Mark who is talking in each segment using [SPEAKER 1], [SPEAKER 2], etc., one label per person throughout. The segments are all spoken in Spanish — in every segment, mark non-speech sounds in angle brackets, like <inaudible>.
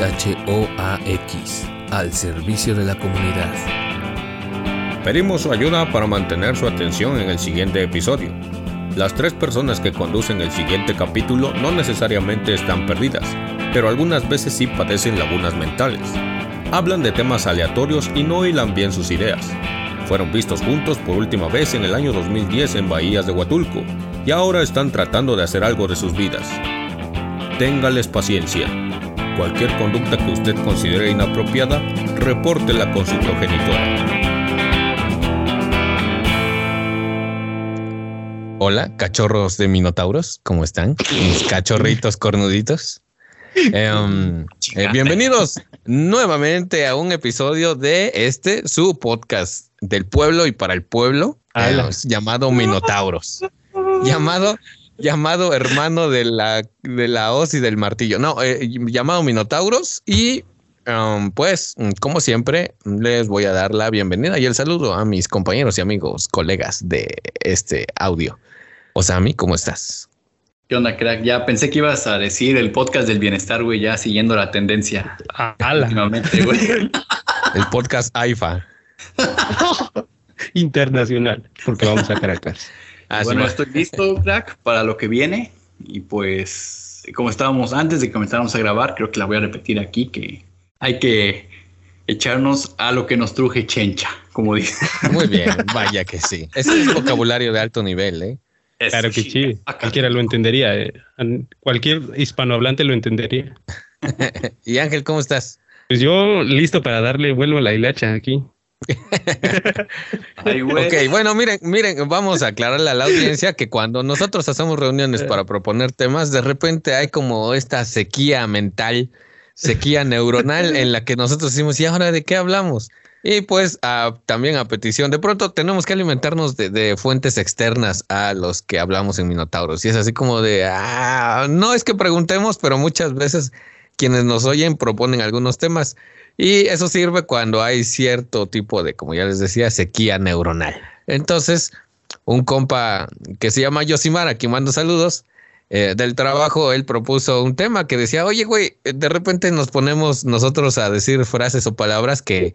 [SPEAKER 1] XHOAX, al servicio de la comunidad.
[SPEAKER 2] Pedimos su ayuda para mantener su atención en el siguiente episodio. Las tres personas que conducen el siguiente capítulo no necesariamente están perdidas, pero algunas veces sí padecen lagunas mentales. Hablan de temas aleatorios y no hilan bien sus ideas. Fueron vistos juntos por última vez en el año 2010 en Bahías de Huatulco y ahora están tratando de hacer algo de sus vidas. Téngales paciencia. Cualquier conducta que usted considere inapropiada, repórtela con su progenitora.
[SPEAKER 1] Hola, cachorros de Minotauros, ¿cómo están? Mis cachorritos cornuditos. Em, eh, bienvenidos nuevamente a un episodio de este, su podcast del pueblo y para el pueblo, eh, llamado Minotauros. llamado, llamado hermano de la, de la hoz y del martillo. No, eh, llamado Minotauros. Y um, pues, como siempre, les voy a dar la bienvenida y el saludo a mis compañeros y amigos, colegas de este audio. Osami, ¿cómo estás?
[SPEAKER 3] ¿Qué onda, crack? Ya pensé que ibas a decir el podcast del bienestar, güey, ya siguiendo la tendencia.
[SPEAKER 1] Últimamente, güey. <laughs> el podcast AIFA.
[SPEAKER 4] Internacional, porque vamos a Caracas.
[SPEAKER 3] Ah, bueno, estoy listo, crack, para lo que viene. Y pues, como estábamos antes de que comenzáramos a grabar, creo que la voy a repetir aquí, que hay que echarnos a lo que nos truje chencha, como dice.
[SPEAKER 1] Muy bien, <laughs> vaya que sí. Ese es vocabulario de alto nivel, ¿eh?
[SPEAKER 4] claro que sí, cualquiera lo entendería. Eh. Cualquier hispanohablante lo entendería. <laughs>
[SPEAKER 1] y Ángel, ¿cómo estás?
[SPEAKER 4] Pues yo listo para darle vuelo a la hilacha aquí. <laughs>
[SPEAKER 1] ok, bueno, miren, miren, vamos a aclararle a la audiencia que cuando nosotros hacemos reuniones para proponer temas, de repente hay como esta sequía mental, sequía neuronal en la que nosotros decimos, ¿y ahora de qué hablamos? Y pues también a petición, de pronto tenemos que alimentarnos de, fuentes externas a los que hablamos en Minotauros. Y es así como de, ah, no es que preguntemos, pero muchas veces quienes nos oyen proponen algunos temas. Y eso sirve cuando hay cierto tipo de, como ya les decía, sequía neuronal. Entonces, un compa que se llama Yosimar, aquí mando saludos, eh, del trabajo, él propuso un tema que decía, oye, güey, de repente nos ponemos nosotros a decir frases o palabras que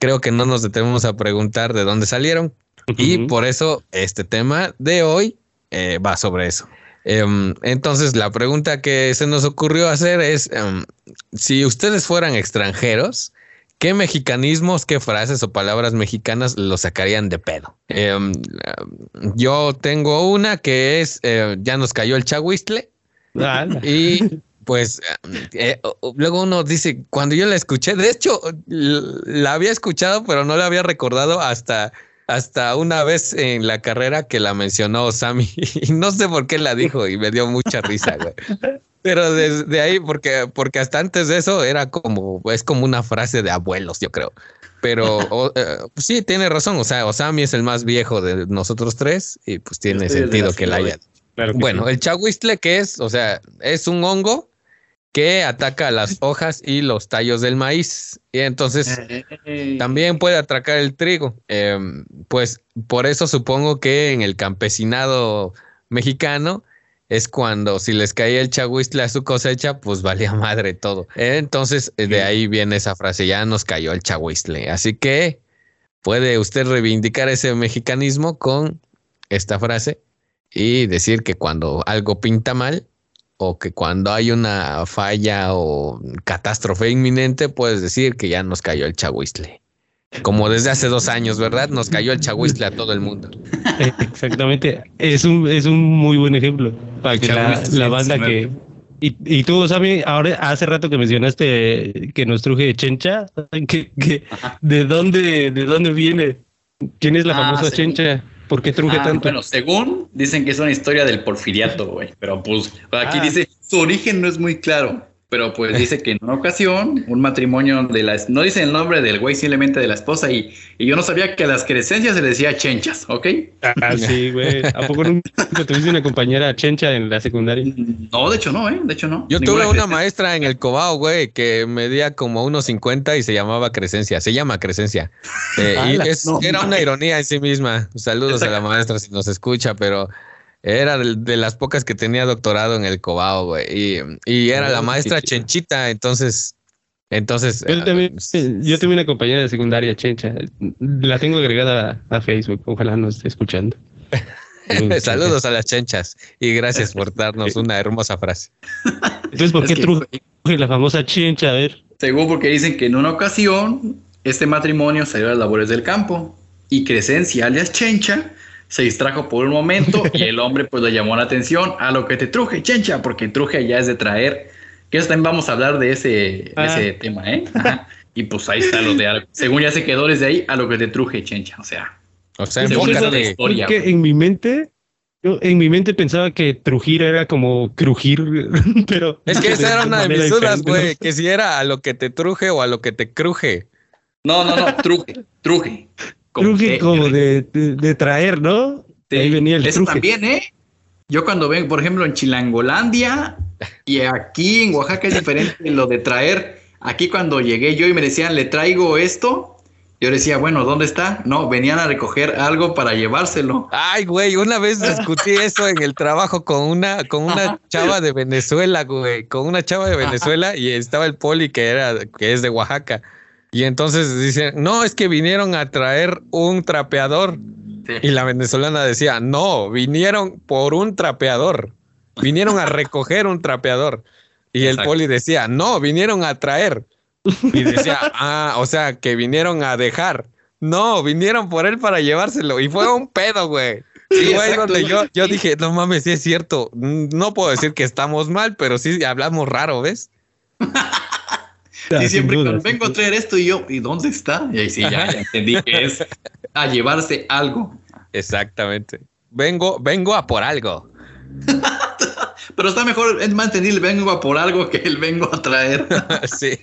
[SPEAKER 1] creo que no nos detenemos a preguntar de dónde salieron. Y por eso este tema de hoy eh, va sobre eso. Em, entonces, la pregunta que se nos ocurrió hacer es, em, si ustedes fueran extranjeros, ¿qué mexicanismos, qué frases o palabras mexicanas lo sacarían de pedo? Em, yo tengo una que es, eh, ya nos cayó el chahuistle. y pues eh, luego uno dice, cuando yo la escuché, de hecho, la había escuchado, pero no la había recordado hasta hasta una vez en la carrera que la mencionó Sammy <laughs> y no sé por qué la dijo y me dio mucha risa, güey. Pero desde ahí, porque, porque hasta antes de eso era como, es como una frase de abuelos, yo creo. Pero eh, pues sí, tiene razón. O sea, Osami es el más viejo de nosotros tres y pues tiene sentido que la haya. bueno, el chahuistle que es, o sea, es un hongo que ataca las <laughs> hojas y los tallos del maíz. Y entonces también puede atracar el trigo. Em, pues por eso supongo que en el campesinado mexicano es cuando si les caía el chahuistle a su cosecha, pues valía <laughs> madre todo. Entonces de ahí viene esa frase, ya nos cayó el chahuistle. Así que puede usted reivindicar ese mexicanismo con esta frase y decir que cuando algo pinta mal, o que cuando hay una falla o catástrofe inminente, puedes decir que ya nos cayó el chahuistle. Como desde hace dos años, ¿verdad? Nos cayó el chahuistle a todo el mundo.
[SPEAKER 4] Exactamente. Es un, es un muy buen ejemplo. Para que la, banda que. Y, y, tú, sabes ahora hace rato que mencionaste que nos truje Chencha, <laughs> que, ¿de, dónde, ¿de dónde viene? ¿Quién es la ah, famosa Chencha? ¿Por qué truje ah, tanto?
[SPEAKER 3] Bueno, según dicen que es una historia del porfiriato, güey. Pero pues aquí ah. dice, su origen no es muy claro. Pero pues dice que en una ocasión, un matrimonio de las. No dice el nombre del güey, simplemente de la esposa. Y, y yo no sabía que a las crecencias se le decía chenchas, ¿ok?
[SPEAKER 4] Ah, sí, güey. ¿A poco nunca tuviste una compañera chencha en la secundaria?
[SPEAKER 3] No, de hecho no, ¿eh? De hecho no.
[SPEAKER 1] Yo tuve una maestra en el Cobao, güey, que medía como unos 50 y se llamaba Crescencia. Se llama Crescencia. Eh, y era una ironía en sí misma. Saludos a la maestra si nos escucha, pero era de, las pocas que tenía doctorado en el Cobao, güey. Y, era la maestra Chenchita, entonces Entonces.
[SPEAKER 4] Yo, también, yo tuve una compañera de secundaria, Chencha. La tengo agregada a, Facebook. Ojalá nos esté escuchando. <laughs>
[SPEAKER 1] Saludos a las chenchas y gracias por darnos <laughs> una hermosa frase.
[SPEAKER 4] Entonces, ¿por qué truje la famosa chencha? A ver.
[SPEAKER 3] Según porque dicen que en una ocasión este matrimonio salió a las labores del campo y Crescencia, alias Chencha, se distrajo por un momento y el hombre pues le llamó la atención a lo que te truje, Chencha, porque truje ya es de traer. Que eso también vamos a hablar de ese, ah. ese tema, ¿eh? Y pues ahí está lo de algo. Según ya se quedó desde ahí a lo que te truje, Chencha. O sea,
[SPEAKER 1] o sea,
[SPEAKER 4] historia. Que en mi mente yo en mi mente pensaba que trujir era como crujir, <laughs> pero.
[SPEAKER 1] Es que esa era una de mis dudas, güey. Que si era a lo que te truje o a lo que te cruje.
[SPEAKER 3] No, no, no, truje, truje.
[SPEAKER 4] Truje como de, de, traer, ¿no?
[SPEAKER 3] ahí venía el Eso también, ¿eh? Yo cuando vengo, por ejemplo, en Chilangolandia y aquí en Oaxaca es diferente lo de traer. Aquí cuando llegué yo y me decían, le traigo esto, yo decía, bueno, ¿dónde está? No, venían a recoger algo para llevárselo.
[SPEAKER 1] Ay, güey, una vez discutí eso en el trabajo con una, con una chava de Venezuela, güey, con una chava de Venezuela y estaba el poli que era, que es de Oaxaca. Y entonces dicen, no, es que vinieron a traer un trapeador. Y la venezolana decía, no, vinieron por un trapeador. Vinieron a recoger un trapeador. Y el poli decía, no, vinieron a traer. Y decía, <laughs> ah, o sea, que vinieron a dejar. No, vinieron por él para llevárselo. Y fue un pedo, güey. Y güey, donde yo, yo dije, no mames, sí es cierto. No puedo decir que estamos mal, pero sí hablamos raro, ¿ves? <laughs>
[SPEAKER 3] y siempre vengo a traer esto y yo, ¿y dónde está? Y ahí sí, ya, entendí que es a llevarse algo.
[SPEAKER 1] Exactamente. Vengo, vengo a por algo. <laughs>
[SPEAKER 3] pero está mejor, es más entendible, vengo a por algo que el vengo a traer. <laughs>
[SPEAKER 1] sí,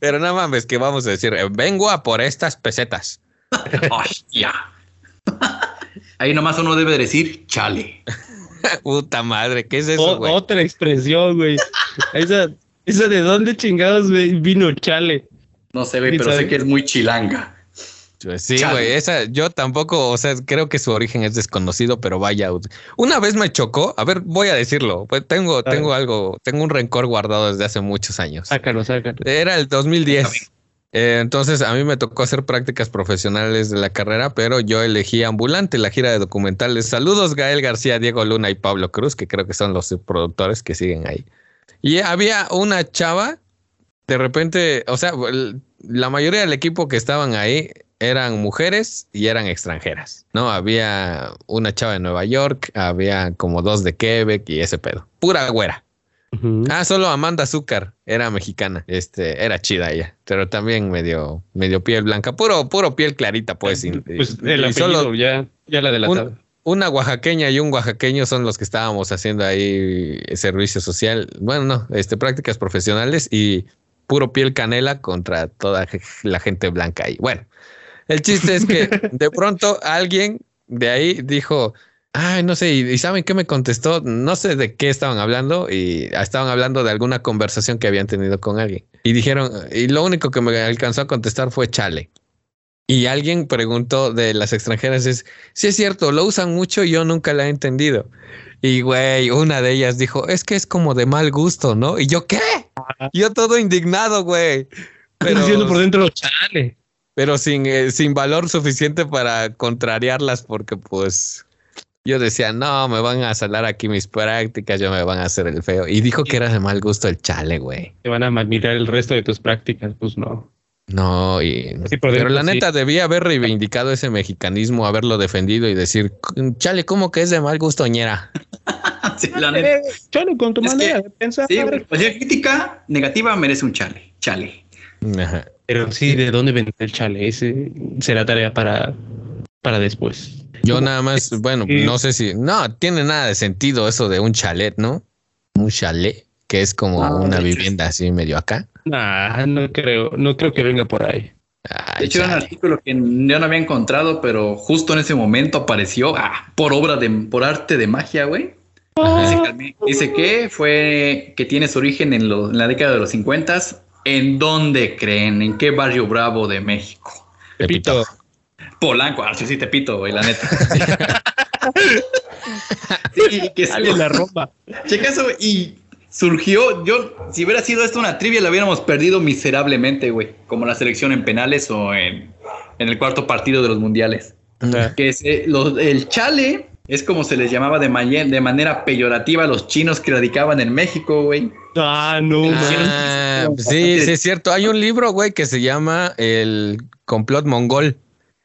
[SPEAKER 1] pero nada mames, que vamos a decir, eh, vengo a por estas pesetas. <laughs>
[SPEAKER 3] Hostia. Ahí nomás uno debe decir, chale.
[SPEAKER 1] Puta madre, ¿qué es eso, güey?
[SPEAKER 4] Otra expresión, güey. Esa, ¿Eso de dónde chingados vino Chale?
[SPEAKER 3] No sé, güey, pero sé que es muy chilanga.
[SPEAKER 1] Pues sí, güey, esa yo tampoco, o sea, creo que su origen es desconocido, pero vaya, una vez me chocó, a ver, voy a decirlo, pues tengo, tengo algo, tengo un rencor guardado desde hace muchos años.
[SPEAKER 4] Sácalo, sácalo.
[SPEAKER 1] Era el 2010. Eh, entonces a mí me tocó hacer prácticas profesionales de la carrera, pero yo elegí ambulante la gira de documentales. Saludos Gael García, Diego Luna y Pablo Cruz, que creo que son los productores que siguen ahí. Y había una chava, de repente, o sea, la mayoría del equipo que estaban ahí eran mujeres y eran extranjeras, ¿no? Había una chava de Nueva York, había como dos de Quebec y ese pedo. Pura güera. Ah, solo Amanda Azúcar era mexicana, este, era chida ella, pero también medio, medio piel blanca, puro, puro piel clarita, pues.
[SPEAKER 4] pues el solo, ya, ya la delataba
[SPEAKER 1] una oaxaqueña y un oaxaqueño son los que estábamos haciendo ahí servicio social, bueno, no, este, prácticas profesionales y puro piel canela contra toda la gente blanca ahí. Bueno, el chiste es que <laughs> de pronto alguien de ahí dijo, ay, no sé, y, ¿saben qué me contestó? No sé de qué estaban hablando y estaban hablando de alguna conversación que habían tenido con alguien. Y dijeron, y lo único que me alcanzó a contestar fue chale. Y alguien preguntó de las extranjeras es, si es cierto, lo usan mucho y yo nunca la he entendido. Y güey, una de ellas dijo, es que es como de mal gusto, ¿no? Y yo, ¿qué? Yo todo indignado, güey.
[SPEAKER 4] Pero diciendo por dentro, chale.
[SPEAKER 1] Pero sin, eh, sin valor suficiente para contrariarlas porque pues yo decía, no, me van a salar aquí mis prácticas, yo me van a hacer el feo. Y dijo que era de mal gusto el chale, güey.
[SPEAKER 4] Te van a mirar el resto de tus prácticas, pues no.
[SPEAKER 1] No, y, pero la neta debía haber reivindicado ese mexicanismo, haberlo defendido y decir, chale, ¿cómo que es de mal gusto, ñera? <laughs>
[SPEAKER 3] sí, la neta. Chale, con tu manera de pensar. Sí, crítica negativa merece un chale, chale.
[SPEAKER 4] Pero sí, ¿de dónde viene el chale? Ese será tarea para, para después.
[SPEAKER 1] Yo nada más, bueno, no sé si, no, tiene nada de sentido eso de un chalet, ¿no? Un chalet, que es como ah, una vivienda así medio acá.
[SPEAKER 4] Nah, no creo, no creo que venga por ahí.
[SPEAKER 3] de hecho, era un artículo que yo no había encontrado, pero justo en ese momento apareció ah, por obra de, por arte de magia, güey. Dice, que fue que tiene su origen en, la década de los 50. ¿En dónde creen? ¿En qué barrio bravo de México?
[SPEAKER 1] Tepito.
[SPEAKER 3] Polanco, ah, sí, sí, Tepito, güey, la neta. <laughs> sí, que
[SPEAKER 4] Sale la ropa.
[SPEAKER 3] Checa eso, y surgió, yo, si hubiera sido esto una trivia, la hubiéramos perdido miserablemente, güey. Como la selección en penales o en, en el cuarto partido de los mundiales. Que es, eh, los- el chale es como se les llamaba de, maye- de manera peyorativa a los chinos que radicaban en México, güey.
[SPEAKER 4] Ah, no.
[SPEAKER 1] Ah, sí, sí, es cierto. Hay un libro, güey, que se llama El complot mongol.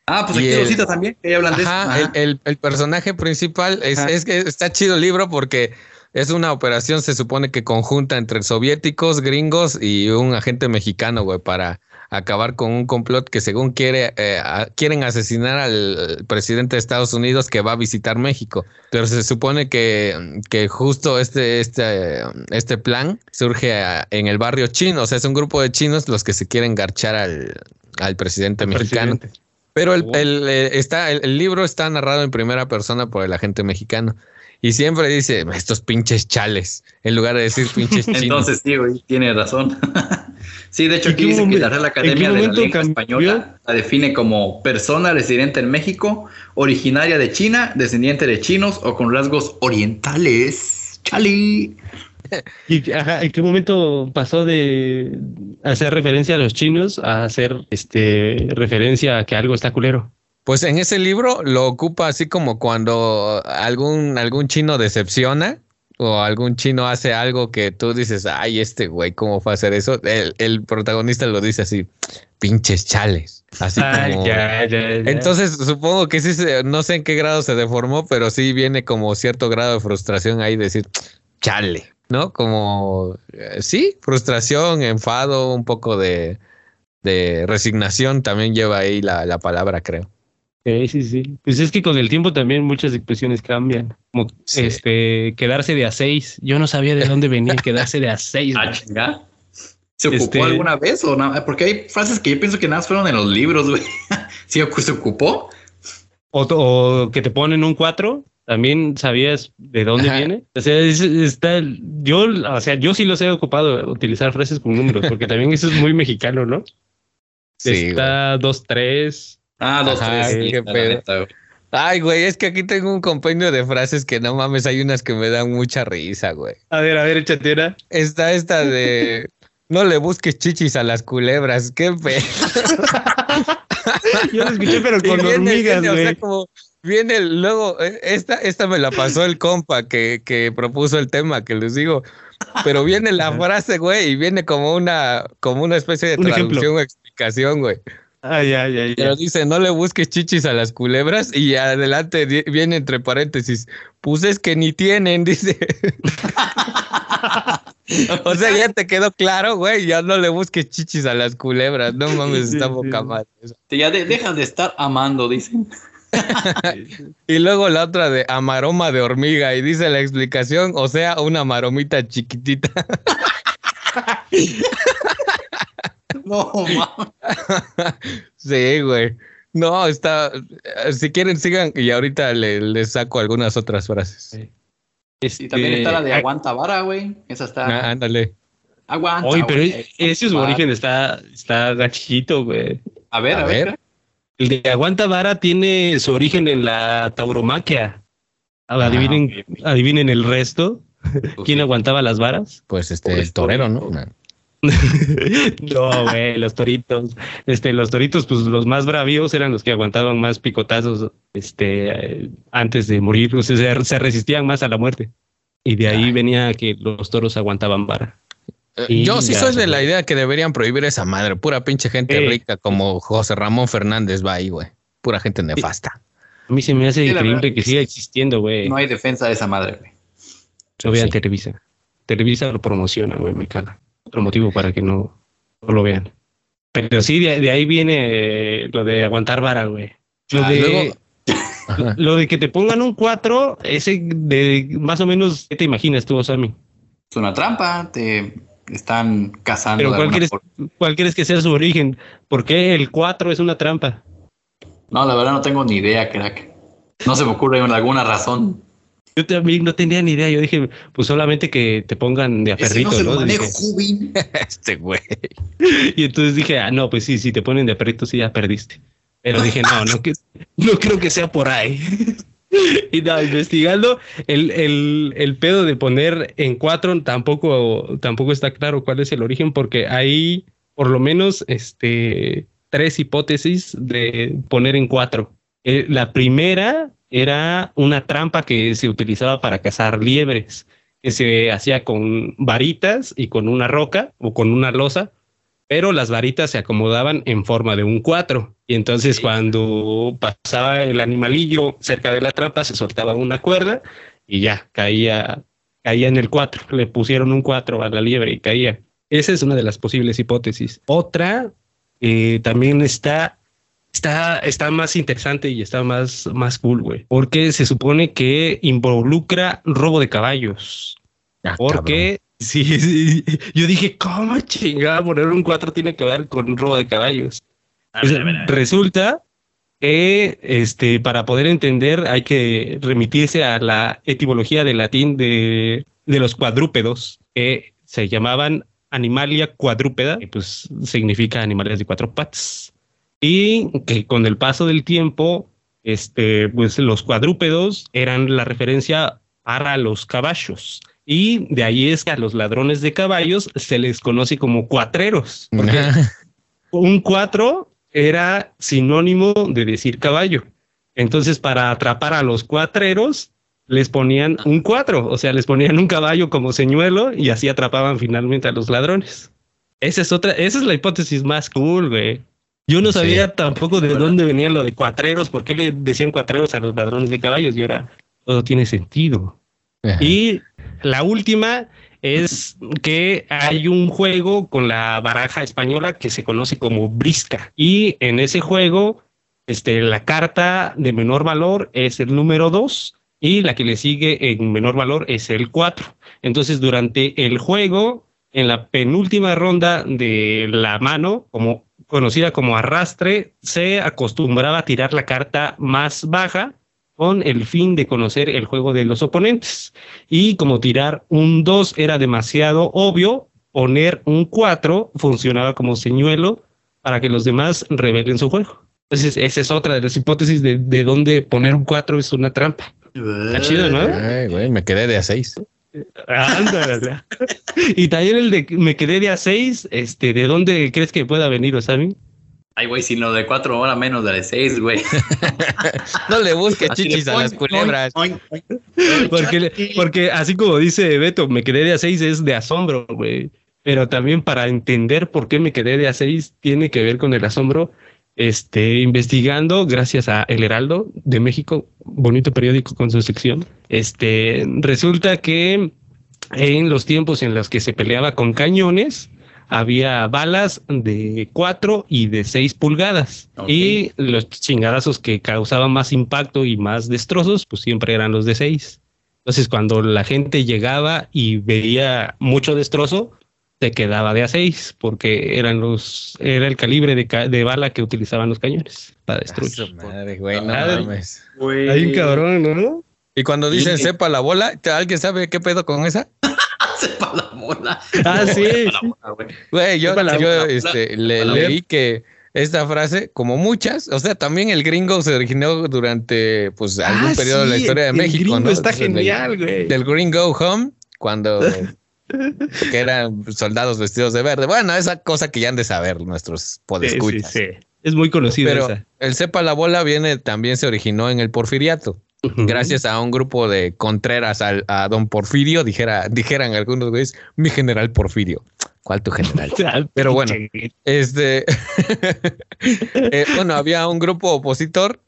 [SPEAKER 3] Ah, pues aquí
[SPEAKER 1] el-
[SPEAKER 3] lo cita también, que ahí hablan de eso.
[SPEAKER 1] Ajá, el, el- el personaje principal es, es que está chido el libro porque es una operación, se supone que conjunta entre soviéticos, gringos y un agente mexicano, güey, para acabar con un complot que según quiere, eh, a- quieren asesinar al presidente de Estados Unidos que va a visitar México. Pero se supone que, que justo este, este, este plan surge a- en el barrio chino, o sea, es un grupo de chinos los que se quieren garchar al, al presidente mexicano.
[SPEAKER 4] Presidente.
[SPEAKER 1] Pero el,
[SPEAKER 4] Oh.
[SPEAKER 1] el, eh, está, el libro está narrado en primera persona por el agente mexicano. Y siempre dice estos pinches chales, en lugar de decir pinches <laughs> chinos.
[SPEAKER 3] Entonces, sí, güey, tiene razón. <laughs> sí, de hecho,
[SPEAKER 4] ¿En
[SPEAKER 3] aquí
[SPEAKER 4] qué
[SPEAKER 3] dice que la Real Academia de la Lengua
[SPEAKER 4] cambió?
[SPEAKER 3] Española la define como persona residente en México, originaria de China, descendiente de chinos o con rasgos orientales. Chali. <laughs>
[SPEAKER 4] ¿Y ajá, en qué momento pasó de hacer referencia a los chinos a hacer este referencia a que algo está culero?
[SPEAKER 1] Pues en ese libro lo ocupa así como cuando algún, algún chino decepciona o algún chino hace algo que tú dices, ay, este güey, ¿cómo fue a hacer eso? El, el protagonista lo dice así, pinches chales. Así
[SPEAKER 4] Ay,
[SPEAKER 1] como...
[SPEAKER 4] ya, ya, ya.
[SPEAKER 1] Entonces supongo que sí, no sé en qué grado se deformó, pero sí viene como cierto grado de frustración ahí, decir, chale, ¿no? Como, eh, sí, frustración, enfado, un poco de, de resignación también lleva ahí la, la palabra, creo.
[SPEAKER 4] Sí, sí, sí. Pues es que con el tiempo también muchas expresiones cambian. Como
[SPEAKER 1] Sí.
[SPEAKER 4] este quedarse de a seis. Yo no sabía de dónde venía <laughs> quedarse de a seis.
[SPEAKER 3] Ah, chinga. ¿Se ocupó
[SPEAKER 4] Este-
[SPEAKER 3] alguna vez o nada? Porque hay frases que yo pienso que nada más fueron en los libros, güey. <laughs> ¿Sí se ocupó?
[SPEAKER 4] O, o que te ponen un cuatro. También sabías de dónde
[SPEAKER 1] Ajá.
[SPEAKER 4] viene. O sea, es- está, yo, o sea, yo sí los he ocupado utilizar frases con números, porque también eso es muy mexicano, ¿no?
[SPEAKER 1] Sí, güey.
[SPEAKER 4] está dos, tres.
[SPEAKER 3] Ah, dos,
[SPEAKER 1] Ajá,
[SPEAKER 3] tres. sí,
[SPEAKER 1] qué pedo.
[SPEAKER 3] neta, güey.
[SPEAKER 1] Ay, güey, es que aquí tengo un compendio de frases que no mames, hay unas que me dan mucha risa, güey.
[SPEAKER 4] A ver, a ver, échate una.
[SPEAKER 1] Está esta de, <laughs> no le busques chichis a las culebras, qué pe...
[SPEAKER 4] Yo lo escuché, pero con
[SPEAKER 1] viene,
[SPEAKER 4] hormigas,
[SPEAKER 1] viene, o sea,
[SPEAKER 4] güey.
[SPEAKER 1] como viene luego, eh, esta, esta me la pasó el compa que, que propuso el tema, que les digo, pero viene la frase, güey, y viene como una, como una especie de
[SPEAKER 4] Un ejemplo.
[SPEAKER 1] traducción o explicación, güey.
[SPEAKER 4] Ay, ay, ay.
[SPEAKER 1] Pero dice, no le busques chichis a las culebras, y adelante viene entre paréntesis, pues es que ni tienen, <laughs> dice. o sea, ya te quedó claro, güey, ya no le busques chichis a las culebras, no mames,
[SPEAKER 4] Sí,
[SPEAKER 1] está madre. eso.
[SPEAKER 3] Ya de- dejas de estar amando, dicen. <laughs>
[SPEAKER 1] Y luego la otra de amaroma de hormiga y dice la explicación, o sea, una maromita chiquitita. <laughs> <laughs>
[SPEAKER 3] No, mames.
[SPEAKER 1] sí, güey. No, está. Si quieren, sigan y ahorita le- les saco algunas otras frases.
[SPEAKER 4] Sí.
[SPEAKER 3] Y también está la de
[SPEAKER 4] Ah,
[SPEAKER 3] aguanta vara, güey. Esa está.
[SPEAKER 1] Ah, ándale.
[SPEAKER 3] Aguanta.
[SPEAKER 4] Oye, pero
[SPEAKER 3] güey.
[SPEAKER 4] ese su origen está, está gachito, güey.
[SPEAKER 3] A ver,
[SPEAKER 1] A
[SPEAKER 3] a, ver.
[SPEAKER 1] ver.
[SPEAKER 4] El de Aguanta Vara tiene su origen en la tauromaquia.
[SPEAKER 1] Ah,
[SPEAKER 4] Adivinen, adivinen el resto.
[SPEAKER 3] Pues
[SPEAKER 4] ¿Quién
[SPEAKER 3] sí.
[SPEAKER 4] aguantaba las varas?
[SPEAKER 1] Pues este,
[SPEAKER 3] Pobre
[SPEAKER 1] el torero, ¿no? <laughs>
[SPEAKER 4] no, güey, los toritos. Este, los toritos, pues los más bravíos eran los que aguantaban más picotazos, este, eh, antes de morir, o sea, se, se resistían más a la muerte. Y de ahí
[SPEAKER 1] Ay.
[SPEAKER 4] venía que los toros aguantaban vara.
[SPEAKER 1] Eh,
[SPEAKER 4] Y
[SPEAKER 1] Yo sí soy de la idea que deberían prohibir esa madre. Pura pinche gente rica como José Ramón Fernández va ahí, güey. Pura gente nefasta.
[SPEAKER 4] A mí se me hace
[SPEAKER 3] Sí,
[SPEAKER 4] increíble que siga existiendo, güey.
[SPEAKER 3] No hay defensa de esa madre, güey.
[SPEAKER 4] Lo vean
[SPEAKER 1] Sí.
[SPEAKER 4] Televisa. Televisa lo promociona, güey, me caga. Otro motivo para que no, no lo vean. Pero sí, de, de ahí viene eh, lo de aguantar vara, güey. Lo,
[SPEAKER 3] Ah,
[SPEAKER 4] de,
[SPEAKER 1] luego- <laughs>
[SPEAKER 4] lo de que te pongan un 4, ese de más o menos, ¿qué te imaginas tú, Sammy?
[SPEAKER 3] Es una trampa. Te están cazando.
[SPEAKER 4] Pero ¿cuál quieres. ¿cuál quieres que sea su origen? ¿Por qué el 4 es una trampa?
[SPEAKER 3] No, la verdad no tengo ni idea, crack. No se me ocurre alguna razón.
[SPEAKER 4] Yo también no tenía ni idea. Yo dije, pues solamente que te pongan de a
[SPEAKER 3] Ese no
[SPEAKER 4] perrito,
[SPEAKER 3] se lo
[SPEAKER 4] ¿no?
[SPEAKER 3] manejo,
[SPEAKER 4] Dije. <laughs>
[SPEAKER 1] Este güey.
[SPEAKER 4] Y entonces dije, ah, no, pues sí, si te ponen de perrito, sí, ya perdiste. Pero dije, no, no, que, no creo que sea por ahí. <laughs> y no, investigando el, el, el, pedo de poner en cuatro tampoco, tampoco está claro cuál es el origen porque hay por lo menos este, tres hipótesis de poner en cuatro. Eh, la primera era una trampa que se utilizaba para cazar liebres, que se hacía con varitas y con una roca o con una losa, pero las varitas se acomodaban en forma de un cuatro. Y entonces cuando pasaba el animalillo cerca de la trampa, se soltaba una cuerda y ya caía, caía en el cuatro. Le pusieron un cuatro a la liebre y caía. Esa es una de las posibles hipótesis. Otra eh, también está está, está más interesante y está más, más cool, güey. Porque se supone que involucra robo de caballos. Ah, porque <laughs> sí, yo dije, ¿cómo chingada poner un 4 tiene que ver con robo de caballos? Pues, resulta que este, para poder entender hay que remitirse a la etimología del latín de, de los cuadrúpedos, que se llamaban animalia cuadrúpeda, que pues significa animales de cuatro patas y que con el paso del tiempo, este, pues los cuadrúpedos eran la referencia para los caballos. Y de ahí es que a los ladrones de caballos se les conoce como cuatreros. Porque <laughs> un cuatro era sinónimo de decir caballo. Entonces, para atrapar a los cuatreros, les ponían un cuatro, o sea, les ponían un caballo como señuelo y así atrapaban finalmente a los ladrones. Esa es otra, esa es la hipótesis más cool, güey. Yo no sabía tampoco de dónde venía lo de cuatreros, por qué le decían cuatreros a los ladrones de caballos y ahora todo tiene sentido. Y la última es que hay un juego con la baraja española que se conoce como brisca y en ese juego este, la carta de menor valor es el número 2 y la que le sigue en menor valor es el 4. Entonces durante el juego, en la penúltima ronda de la mano, como conocida como arrastre, se acostumbraba a tirar la carta más baja con el fin de conocer el juego de los oponentes. Y como tirar un 2 era demasiado obvio, poner un 4 funcionaba como señuelo para que los demás revelen su juego. Entonces, esa es otra de las hipótesis de, de dónde poner un 4 es una trampa. Está chido, ¿no?
[SPEAKER 1] Ay, güey, me quedé de a 6
[SPEAKER 4] y también el de me quedé de a seis, este, ¿de dónde crees que pueda venir, Osami?
[SPEAKER 3] Ay, güey, sino de cuatro horas menos de seis, güey. <laughs>
[SPEAKER 1] no le busques chichis a las culebras.
[SPEAKER 4] porque, porque así como dice Beto, me quedé de a seis es de asombro, güey. Pero también para entender por qué me quedé de a seis tiene que ver con el asombro este, investigando, gracias a El Heraldo de México, bonito periódico con su sección, este, resulta que en los tiempos en los que se peleaba con cañones, había balas de 4 y de 6 pulgadas. Y los chingadazos que causaban más impacto y más destrozos, pues siempre eran los de 6. Entonces, cuando la gente llegaba y veía mucho destrozo, se quedaba de a 6 porque eran los era el calibre de, bala que utilizaban los cañones para destruir.
[SPEAKER 1] Madre, güey, no mames.
[SPEAKER 4] Hay un cabrón, ¿no?
[SPEAKER 1] Y cuando dicen sepa la bola, ¿alguien sabe qué pedo con esa? <laughs>
[SPEAKER 3] sepa la bola.
[SPEAKER 4] Ah, sí.
[SPEAKER 1] Güey, yo, yo este, le, leí que esta frase, como muchas, o sea, también el gringo se originó durante pues algún ah, periodo de la historia de México, ¿no?
[SPEAKER 4] Está genial, güey.
[SPEAKER 1] Del Gringo Home, cuando <laughs> que eran soldados vestidos de verde. Bueno, esa cosa que ya han de saber nuestros podescuchas.
[SPEAKER 4] Sí, sí, Es muy conocido. Pero
[SPEAKER 1] el cepa la bola viene, también se originó en el porfiriato. Gracias a un grupo de contreras a don Porfirio, dijera, dijeran algunos güeyes, mi general Porfirio. ¿Cuál tu general? <laughs> Pero bueno, este, <laughs> eh, bueno, había un grupo opositor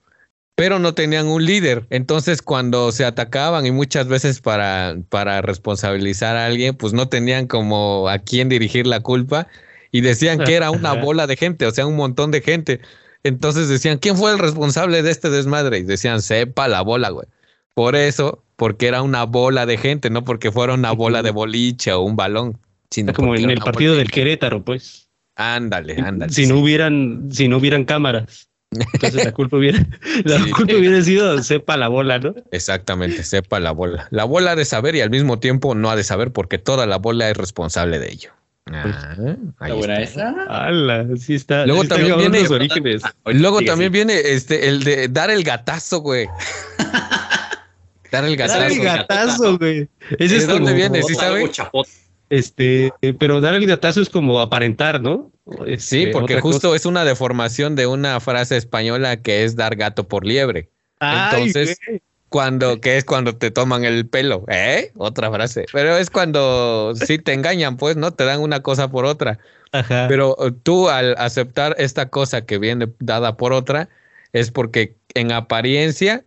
[SPEAKER 1] pero no tenían un líder. Entonces, cuando se atacaban y muchas veces para, para responsabilizar a alguien, pues no tenían como a quién dirigir la culpa y decían que era una <laughs> bola de gente, o sea, un montón de gente. Entonces decían, ¿quién fue el responsable de este desmadre? Y decían, sepa la bola, güey. Por eso, porque era una bola de gente, no porque fuera una bola de boliche o un balón.
[SPEAKER 4] Sino como en el partido del Querétaro, pues.
[SPEAKER 1] Ándale, ándale.
[SPEAKER 4] Si no hubieran, si no hubieran cámaras. Entonces la culpa hubiera, <laughs> la culpa hubiera sido sepa la bola, ¿no?
[SPEAKER 1] Exactamente, sepa la bola. La bola ha de saber y al mismo tiempo no ha de saber porque toda la bola es responsable de ello.
[SPEAKER 3] Ah, ¿Está buena esa?
[SPEAKER 4] sí está.
[SPEAKER 1] Luego también viene, luego también viene este el de dar el gatazo, güey. <laughs> Dar el gatazo.
[SPEAKER 4] Dar el gatazo, güey.
[SPEAKER 1] Ese es donde viene, ¿sí sabe?
[SPEAKER 4] Este, pero dar el gatazo es como aparentar, ¿no?
[SPEAKER 1] sí, este, porque justo es una deformación de una frase española que es dar gato por liebre. Entonces, cuando, que es cuando te toman el pelo, ¿eh? Otra frase. Pero es cuando sí te engañan, pues, ¿no? Te dan una cosa por otra. Ajá. Pero uh, tú al aceptar esta cosa que viene dada por otra, es porque en apariencia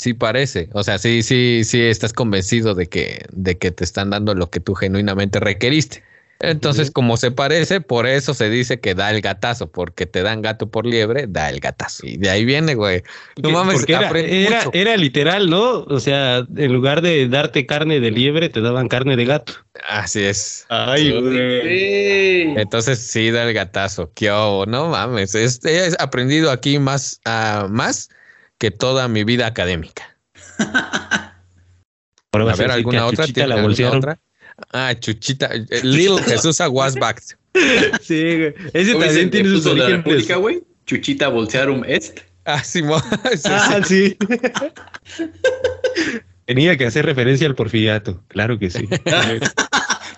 [SPEAKER 1] sí parece. O sea, sí, sí, sí estás convencido de que, de que te están dando lo que tú genuinamente requeriste. Entonces, como se parece, por eso se dice que da el gatazo, porque te dan gato por liebre, da el gatazo. Y de ahí viene, güey.
[SPEAKER 4] No mames, era, era, literal, ¿no? O sea, en lugar de darte carne de liebre, te daban carne de gato.
[SPEAKER 1] Así es.
[SPEAKER 4] Ay, güey.
[SPEAKER 1] Entonces, sí, da el gatazo. ¿Qué No mames. Este, he aprendido aquí más, uh, más que toda mi vida académica. <laughs> a ver, ¿alguna otra? ¿Tiene alguna otra? Ah, Chuchita. Lil Jesús Aguasback. <laughs>
[SPEAKER 4] Sí, güey. Ese también tiene sus orígenes.
[SPEAKER 3] República, güey. Chuchita Bolsearum Est.
[SPEAKER 1] Ah, <laughs> sí,
[SPEAKER 4] ah, sí. Tenía que hacer referencia al porfiriato, claro que sí.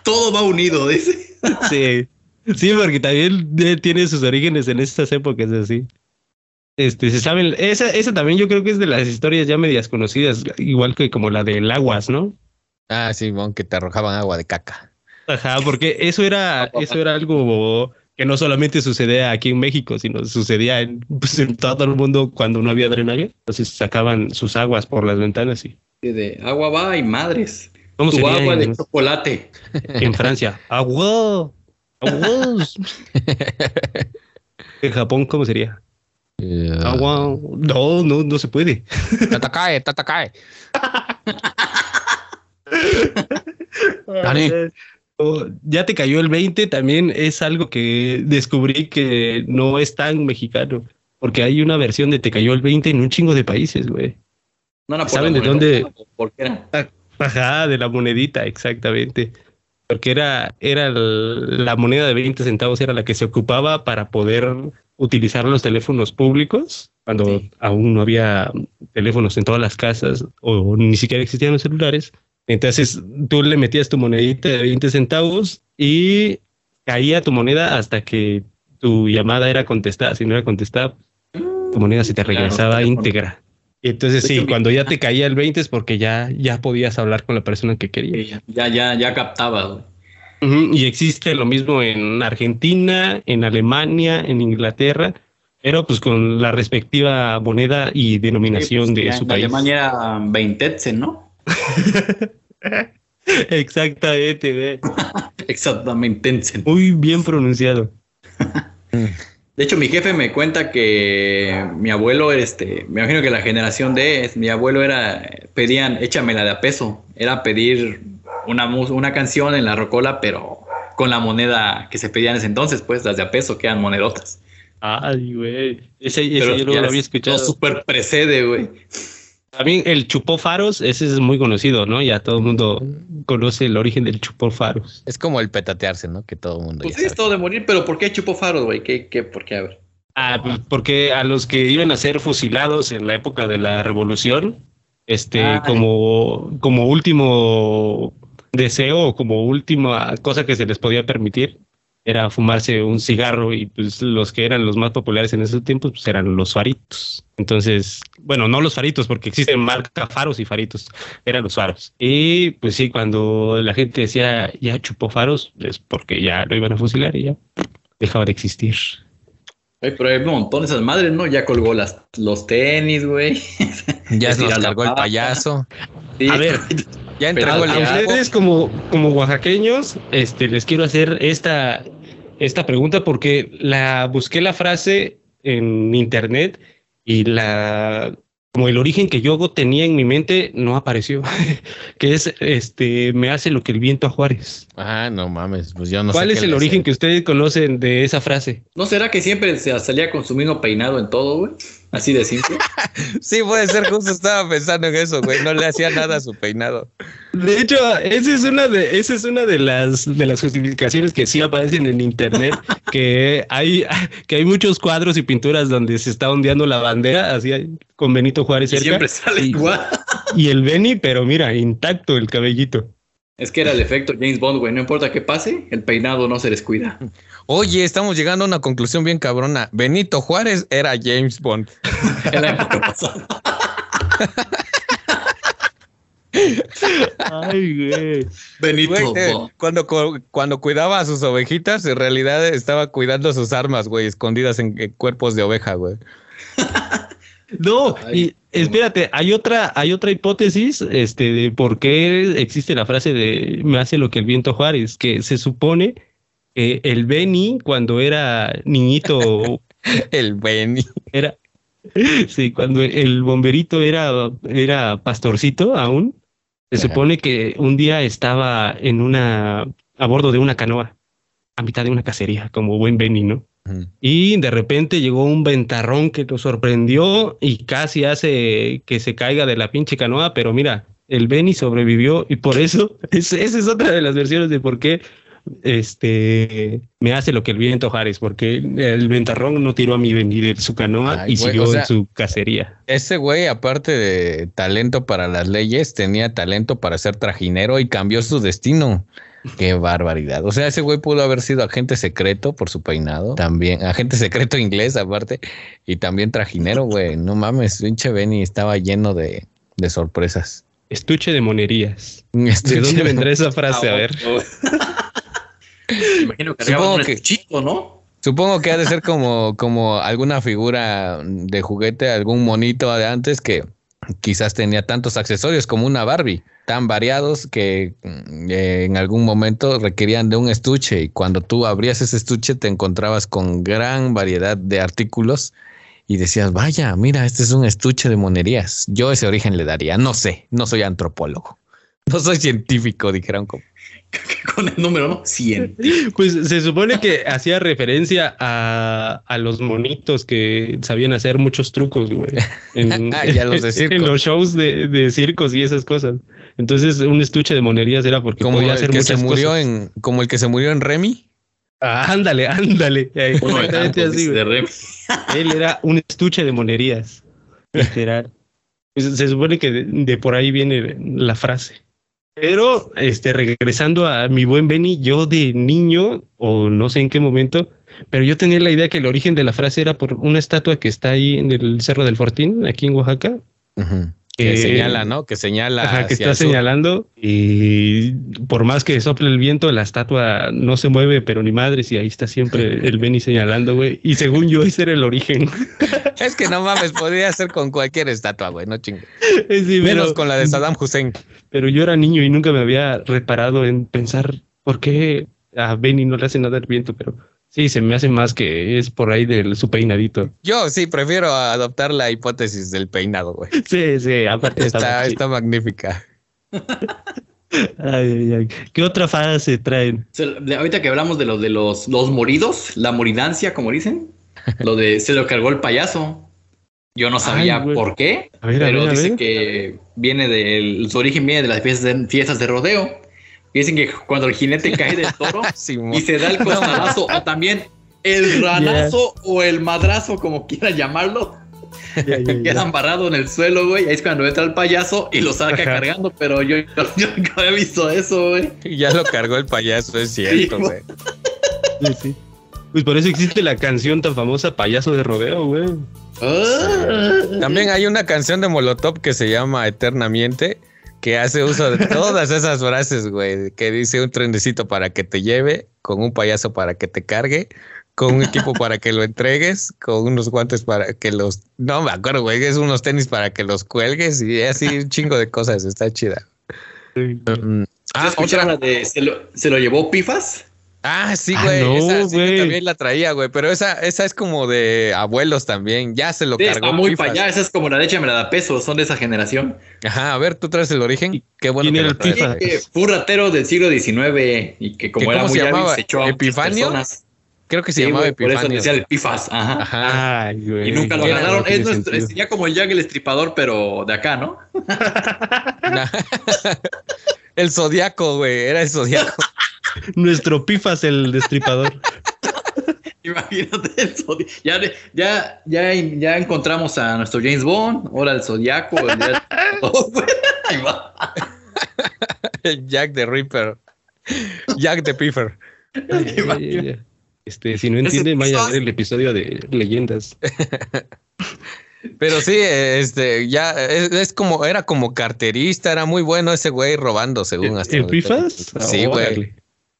[SPEAKER 3] Todo va unido, dice.
[SPEAKER 4] Sí. Sí, porque también eh, tiene sus orígenes en estas épocas así. Este, se saben, esa, esa también yo creo que es de las historias ya medias conocidas, igual que como la del aguas, ¿no?
[SPEAKER 1] Ah, sí, que te arrojaban agua de caca.
[SPEAKER 4] Ajá, porque eso era, eso era algo que no solamente sucedía aquí en México, sino sucedía en, pues, en todo el mundo cuando no había drenaje. Entonces sacaban sus aguas por las ventanas y.
[SPEAKER 3] De agua va y madres. ¿Cómo tu agua de chocolate.
[SPEAKER 4] En Francia. Agua. Agua. <laughs> en Japón, ¿cómo sería? Agua. No, no, no se puede.
[SPEAKER 1] Tatakae, tatakae. <laughs>
[SPEAKER 4] ya te cayó el 20, también es algo que descubrí que no es tan mexicano, porque hay una versión de te cayó el 20 en un chingo de países, güey. No, ¿Saben de dónde? ¿Por qué era? Ah, ajá, de la monedita, exactamente. Porque era, era la moneda de 20 centavos, era la que se ocupaba para poder utilizar los teléfonos públicos, cuando aún no había teléfonos en todas las casas o ni siquiera existían los celulares entonces tú le metías tu monedita de 20 centavos y caía tu moneda hasta que tu llamada era contestada. Si no era contestada, tu moneda se te regresaba íntegra. Entonces sí, cuando ya te caía el 20 es porque ya, ya podías hablar con la persona que querías.
[SPEAKER 3] Ya, ya, ya captaba.
[SPEAKER 4] Y existe lo mismo en Argentina, en Alemania, en Inglaterra, pero pues con la respectiva moneda y denominación pues, de su país.
[SPEAKER 3] En Alemania era 20 ¿no? <laughs>
[SPEAKER 4] Exactamente, <laughs>
[SPEAKER 3] Exactamente.
[SPEAKER 4] Muy bien pronunciado. <laughs>
[SPEAKER 3] De hecho, mi jefe me cuenta que mi abuelo, este, me imagino que la generación de mi abuelo era, pedían, échamela de a peso. Era pedir una, una canción en la rocola, pero con la moneda que se pedía en ese entonces, pues las de a peso, que eran monedotas.
[SPEAKER 4] Ay, güey. Ese, ese yo lo había escuchado.
[SPEAKER 3] Súper precede, güey.
[SPEAKER 4] También el chupó faros, ese es muy conocido, ¿no? Ya todo el mundo conoce el origen del chupó faros.
[SPEAKER 1] Es como el petatearse, ¿no? Que todo el mundo.
[SPEAKER 3] Pues sí, es todo de morir, pero ¿por qué chupó faros, güey? ¿Qué, qué, ¿Por qué? A ver.
[SPEAKER 4] Ah, porque a los que iban a ser fusilados en la época de la revolución, este, ah. como, como último deseo o como última cosa que se les podía permitir, era fumarse un cigarro y pues los que eran los más populares en esos tiempos pues eran los faritos. Entonces, bueno, no los faritos porque existen marca faros y faritos, eran los faros. Y pues sí, cuando la gente decía ya chupó faros es porque ya lo iban a fusilar y ya dejaba de existir.
[SPEAKER 3] pero hay un montón de esas madres, ¿no? Ya colgó las, los tenis, güey. <laughs>
[SPEAKER 1] Ya se nos cargó el payaso.
[SPEAKER 4] A ver, <laughs> ya entregó el a ustedes como, como oaxaqueños, este, les quiero hacer esta, esta pregunta porque la busqué la frase en internet y la como el origen que yo tenía en mi mente no apareció, <laughs> que es este me hace lo que el viento a Juárez.
[SPEAKER 1] Ah, no mames, pues yo no
[SPEAKER 4] ¿Cuál es el origen que ustedes conocen de esa frase?
[SPEAKER 3] ¿No será que siempre se salía con su mismo peinado en todo, güey? Así de simple. <laughs>
[SPEAKER 1] sí, puede ser, justo estaba pensando en eso, güey. No le hacía nada a su peinado.
[SPEAKER 4] De hecho, esa es una de, esa es una de las de las justificaciones que sí aparecen en internet. <laughs> que hay, <laughs> que hay muchos cuadros y pinturas donde se está ondeando la bandera, así con Benito Juárez cerca.
[SPEAKER 3] siempre sale igual.
[SPEAKER 4] Y el Beni, pero mira, intacto el cabellito.
[SPEAKER 3] Es que era el efecto James Bond, güey. No importa qué pase, el peinado no se descuida.
[SPEAKER 1] Oye, estamos llegando a una conclusión bien cabrona. Benito Juárez era James Bond. en la época pasada.
[SPEAKER 4] Ay, güey.
[SPEAKER 1] Benito. Eh, cuando, cuando cuidaba a sus ovejitas, en realidad estaba cuidando sus armas, güey, escondidas en, cuerpos de oveja, güey. <laughs>
[SPEAKER 4] no, y espérate, hay otra, hay otra hipótesis, este, de por qué existe la frase de me hace lo que el viento Juárez, que se supone que el Beni, cuando era niñito. <laughs>
[SPEAKER 1] el Beni.
[SPEAKER 4] Era, sí, cuando el bomberito era, era pastorcito aún, se supone que un día estaba en una, a bordo de una canoa, a mitad de una cacería, como buen Benny, ¿no? Y de repente llegó un ventarrón que lo sorprendió y casi hace que se caiga de la pinche canoa, pero mira, el Benny sobrevivió y por eso, <laughs> esa es otra de las versiones de por qué este me hace lo que el viento Jares, porque el ventarrón no tiró a mi venir de su canoa y siguió en su cacería.
[SPEAKER 1] Ese güey, aparte de talento para las leyes, tenía talento para ser trajinero y cambió su destino. Qué barbaridad. O sea, ese güey pudo haber sido agente secreto por su peinado. También, agente secreto inglés, aparte. Y también trajinero, güey. No mames, pinche Benny estaba lleno de, de sorpresas.
[SPEAKER 4] Estuche de monerías. ¿De dónde vendrá esa frase? a ver. <laughs>
[SPEAKER 3] imagino que supongo que chico, ¿no?
[SPEAKER 1] Supongo que ha de ser como, como alguna figura de juguete, algún monito de antes que quizás tenía tantos accesorios como una Barbie, tan variados que mm, en algún momento requerían de un estuche y cuando tú abrías ese estuche te encontrabas con gran variedad de artículos y decías, vaya, mira, este es un estuche de monerías. Yo ese origen le daría, no sé, no soy antropólogo, <laughs> no soy científico, dijeron como. <laughs>
[SPEAKER 3] con el número, ¿no? 100.
[SPEAKER 4] Pues se supone que hacía referencia a, a, los monitos que sabían hacer muchos trucos, güey. En, <laughs>
[SPEAKER 1] ah, los de <laughs>
[SPEAKER 4] en los shows de, de, circos y esas cosas. Entonces, un estuche de monerías era porque
[SPEAKER 1] como
[SPEAKER 4] podía
[SPEAKER 1] el
[SPEAKER 4] hacer
[SPEAKER 1] que
[SPEAKER 4] muchas
[SPEAKER 1] se murió
[SPEAKER 4] cosas.
[SPEAKER 1] En, como el que se murió en Remy.
[SPEAKER 4] Ah, ándale, ándale. Exactamente así, güey. Él era un estuche de monerías. Literal. Pues se supone que de, de por ahí viene la frase. Pero, este, regresando a mi buen Benny, yo de niño, o no sé en qué momento, pero yo tenía la idea que el origen de la frase era por una estatua que está ahí en el Cerro del Fortín, aquí en Oaxaca.
[SPEAKER 1] Que, señala, ¿no? Que señala.
[SPEAKER 4] Ajá, que está señalando y por más que sople el viento, la estatua no se mueve, pero ni madre, si ahí está siempre el Benny señalando, güey. Y según yo, ese era el origen. <laughs>
[SPEAKER 1] Es que no mames, podría ser con cualquier estatua, güey, no chingue. Sí, Menos pero, con la de Saddam Hussein.
[SPEAKER 4] Pero yo era niño y nunca me había reparado en pensar por qué a Benny no le hace nada el viento, pero Sí, se me hace más que es por ahí de su peinadito.
[SPEAKER 1] Yo sí prefiero adoptar la hipótesis del peinado, güey. <laughs>
[SPEAKER 4] Sí, sí, aparte
[SPEAKER 1] está, está, magnífica.
[SPEAKER 4] Ay, ay, ¿Qué otra fase traen?
[SPEAKER 3] ahorita que hablamos de los de los, los moridos, la moridancia, como dicen, lo de se lo cargó el payaso. Yo no sabía ay, por qué, ver, pero ver, dice que viene del su origen viene de las fiestas de, fiestas de rodeo Dicen que cuando el jinete cae del toro <laughs> sí, y se da el costalazo o también el ranazo yeah. o el madrazo, como quieran llamarlo, yeah, yeah, <laughs> quedan barrados en el suelo, güey. Ahí es cuando entra el payaso y lo saca Ajá. cargando, pero yo, yo, yo, <laughs> nunca había visto eso, güey.
[SPEAKER 1] Ya lo cargó el payaso, es cierto, güey.
[SPEAKER 4] Sí, sí. Pues por eso existe la canción tan famosa Payaso de Rodeo, güey.
[SPEAKER 1] Ah. También hay una canción de Molotov que se llama Eternamente que hace uso de todas esas frases, güey, que dice un trenecito para que te lleve, con un payaso para que te cargue, con un equipo para que lo entregues, con unos guantes para que los, no me acuerdo, güey, es unos tenis para que los cuelgues y así un chingo de cosas, está chida.
[SPEAKER 3] Um, ah, otra de se lo, se lo llevó Pifas.
[SPEAKER 1] Ah, sí, güey. Ah, no, esa sí güey. también la traía, güey. Pero esa, esa es como de abuelos también. Ya se lo sí, cargó.
[SPEAKER 3] Está muy para allá. Esa es como la leche me la da peso. Son de esa generación.
[SPEAKER 1] Ajá, a ver, tú traes el origen. Qué bueno
[SPEAKER 3] que lo traes. Que fue un ratero del siglo XIX y que como era muy
[SPEAKER 1] se llamaba?
[SPEAKER 3] se echó a
[SPEAKER 1] ¿Epifanio? Personas. Creo que se sí, llamaba
[SPEAKER 3] güey,
[SPEAKER 1] Epifanio.
[SPEAKER 3] Por eso decía el Pifas. Ajá.
[SPEAKER 1] Ajá. Ay, güey.
[SPEAKER 3] Y nunca lo ganaron. Es nuestro, sería como el Jack el Estripador, pero de acá, ¿no? <laughs>
[SPEAKER 1] el zodiaco, güey. Era el zodiaco. <laughs>
[SPEAKER 4] Nuestro Pifas, el destripador. <laughs>
[SPEAKER 3] Imagínate el Zodiaco. Ya, ya, ya, ya encontramos a nuestro James Bond, ahora el Zodiaco. <laughs> Ahí
[SPEAKER 1] va. Jack the Ripper. Jack the Piffer.
[SPEAKER 4] Este, si no entienden, vaya a ver el episodio de leyendas. <laughs>
[SPEAKER 1] Pero sí, este, ya es, como, era como carterista, era muy bueno ese güey robando, según
[SPEAKER 4] hasta. ¿El Pifas?
[SPEAKER 1] Sí, güey.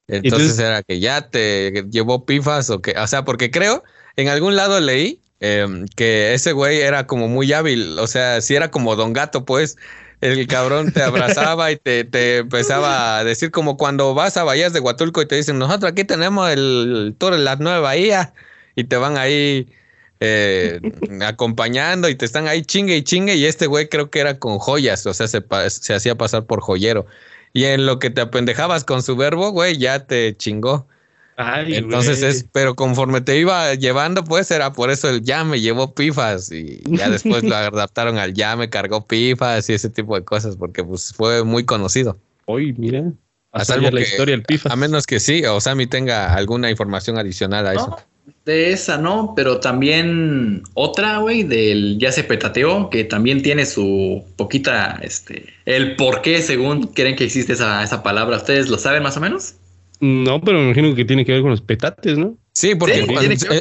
[SPEAKER 1] Entonces, era que ya te llevó pifas o que, o sea, porque creo, en algún lado leí em, que ese güey era como muy hábil, o sea, si era como Don Gato, pues, el cabrón te abrazaba y te, te, empezaba a decir como cuando vas a Bahías de Huatulco y te dicen, nosotros aquí tenemos el, tour de la nueva bahía y te van ahí eh, acompañando y te están ahí chingue y chingue y este güey creo que era con joyas, o sea, se, se hacía pasar por joyero. Y en lo que te apendejabas con su verbo, güey, ya te chingó. Ay, Entonces es, pero conforme te iba llevando, pues era por eso el ya me llevó pifas y ya después lo <laughs> adaptaron al ya me cargó pifas y ese tipo de cosas porque pues fue muy conocido.
[SPEAKER 4] Hoy, mira, a salvo la historia el pifas.
[SPEAKER 1] A menos que sí, o Sammy tenga alguna información adicional a eso.
[SPEAKER 3] De esa no, pero también otra, güey, del ya se petateó, que también tiene su poquita, este, el por qué según creen que existe esa, esa palabra. ¿Ustedes lo saben más o menos?
[SPEAKER 4] No, pero me imagino que tiene que ver con los petates, ¿no?
[SPEAKER 1] Sí, porque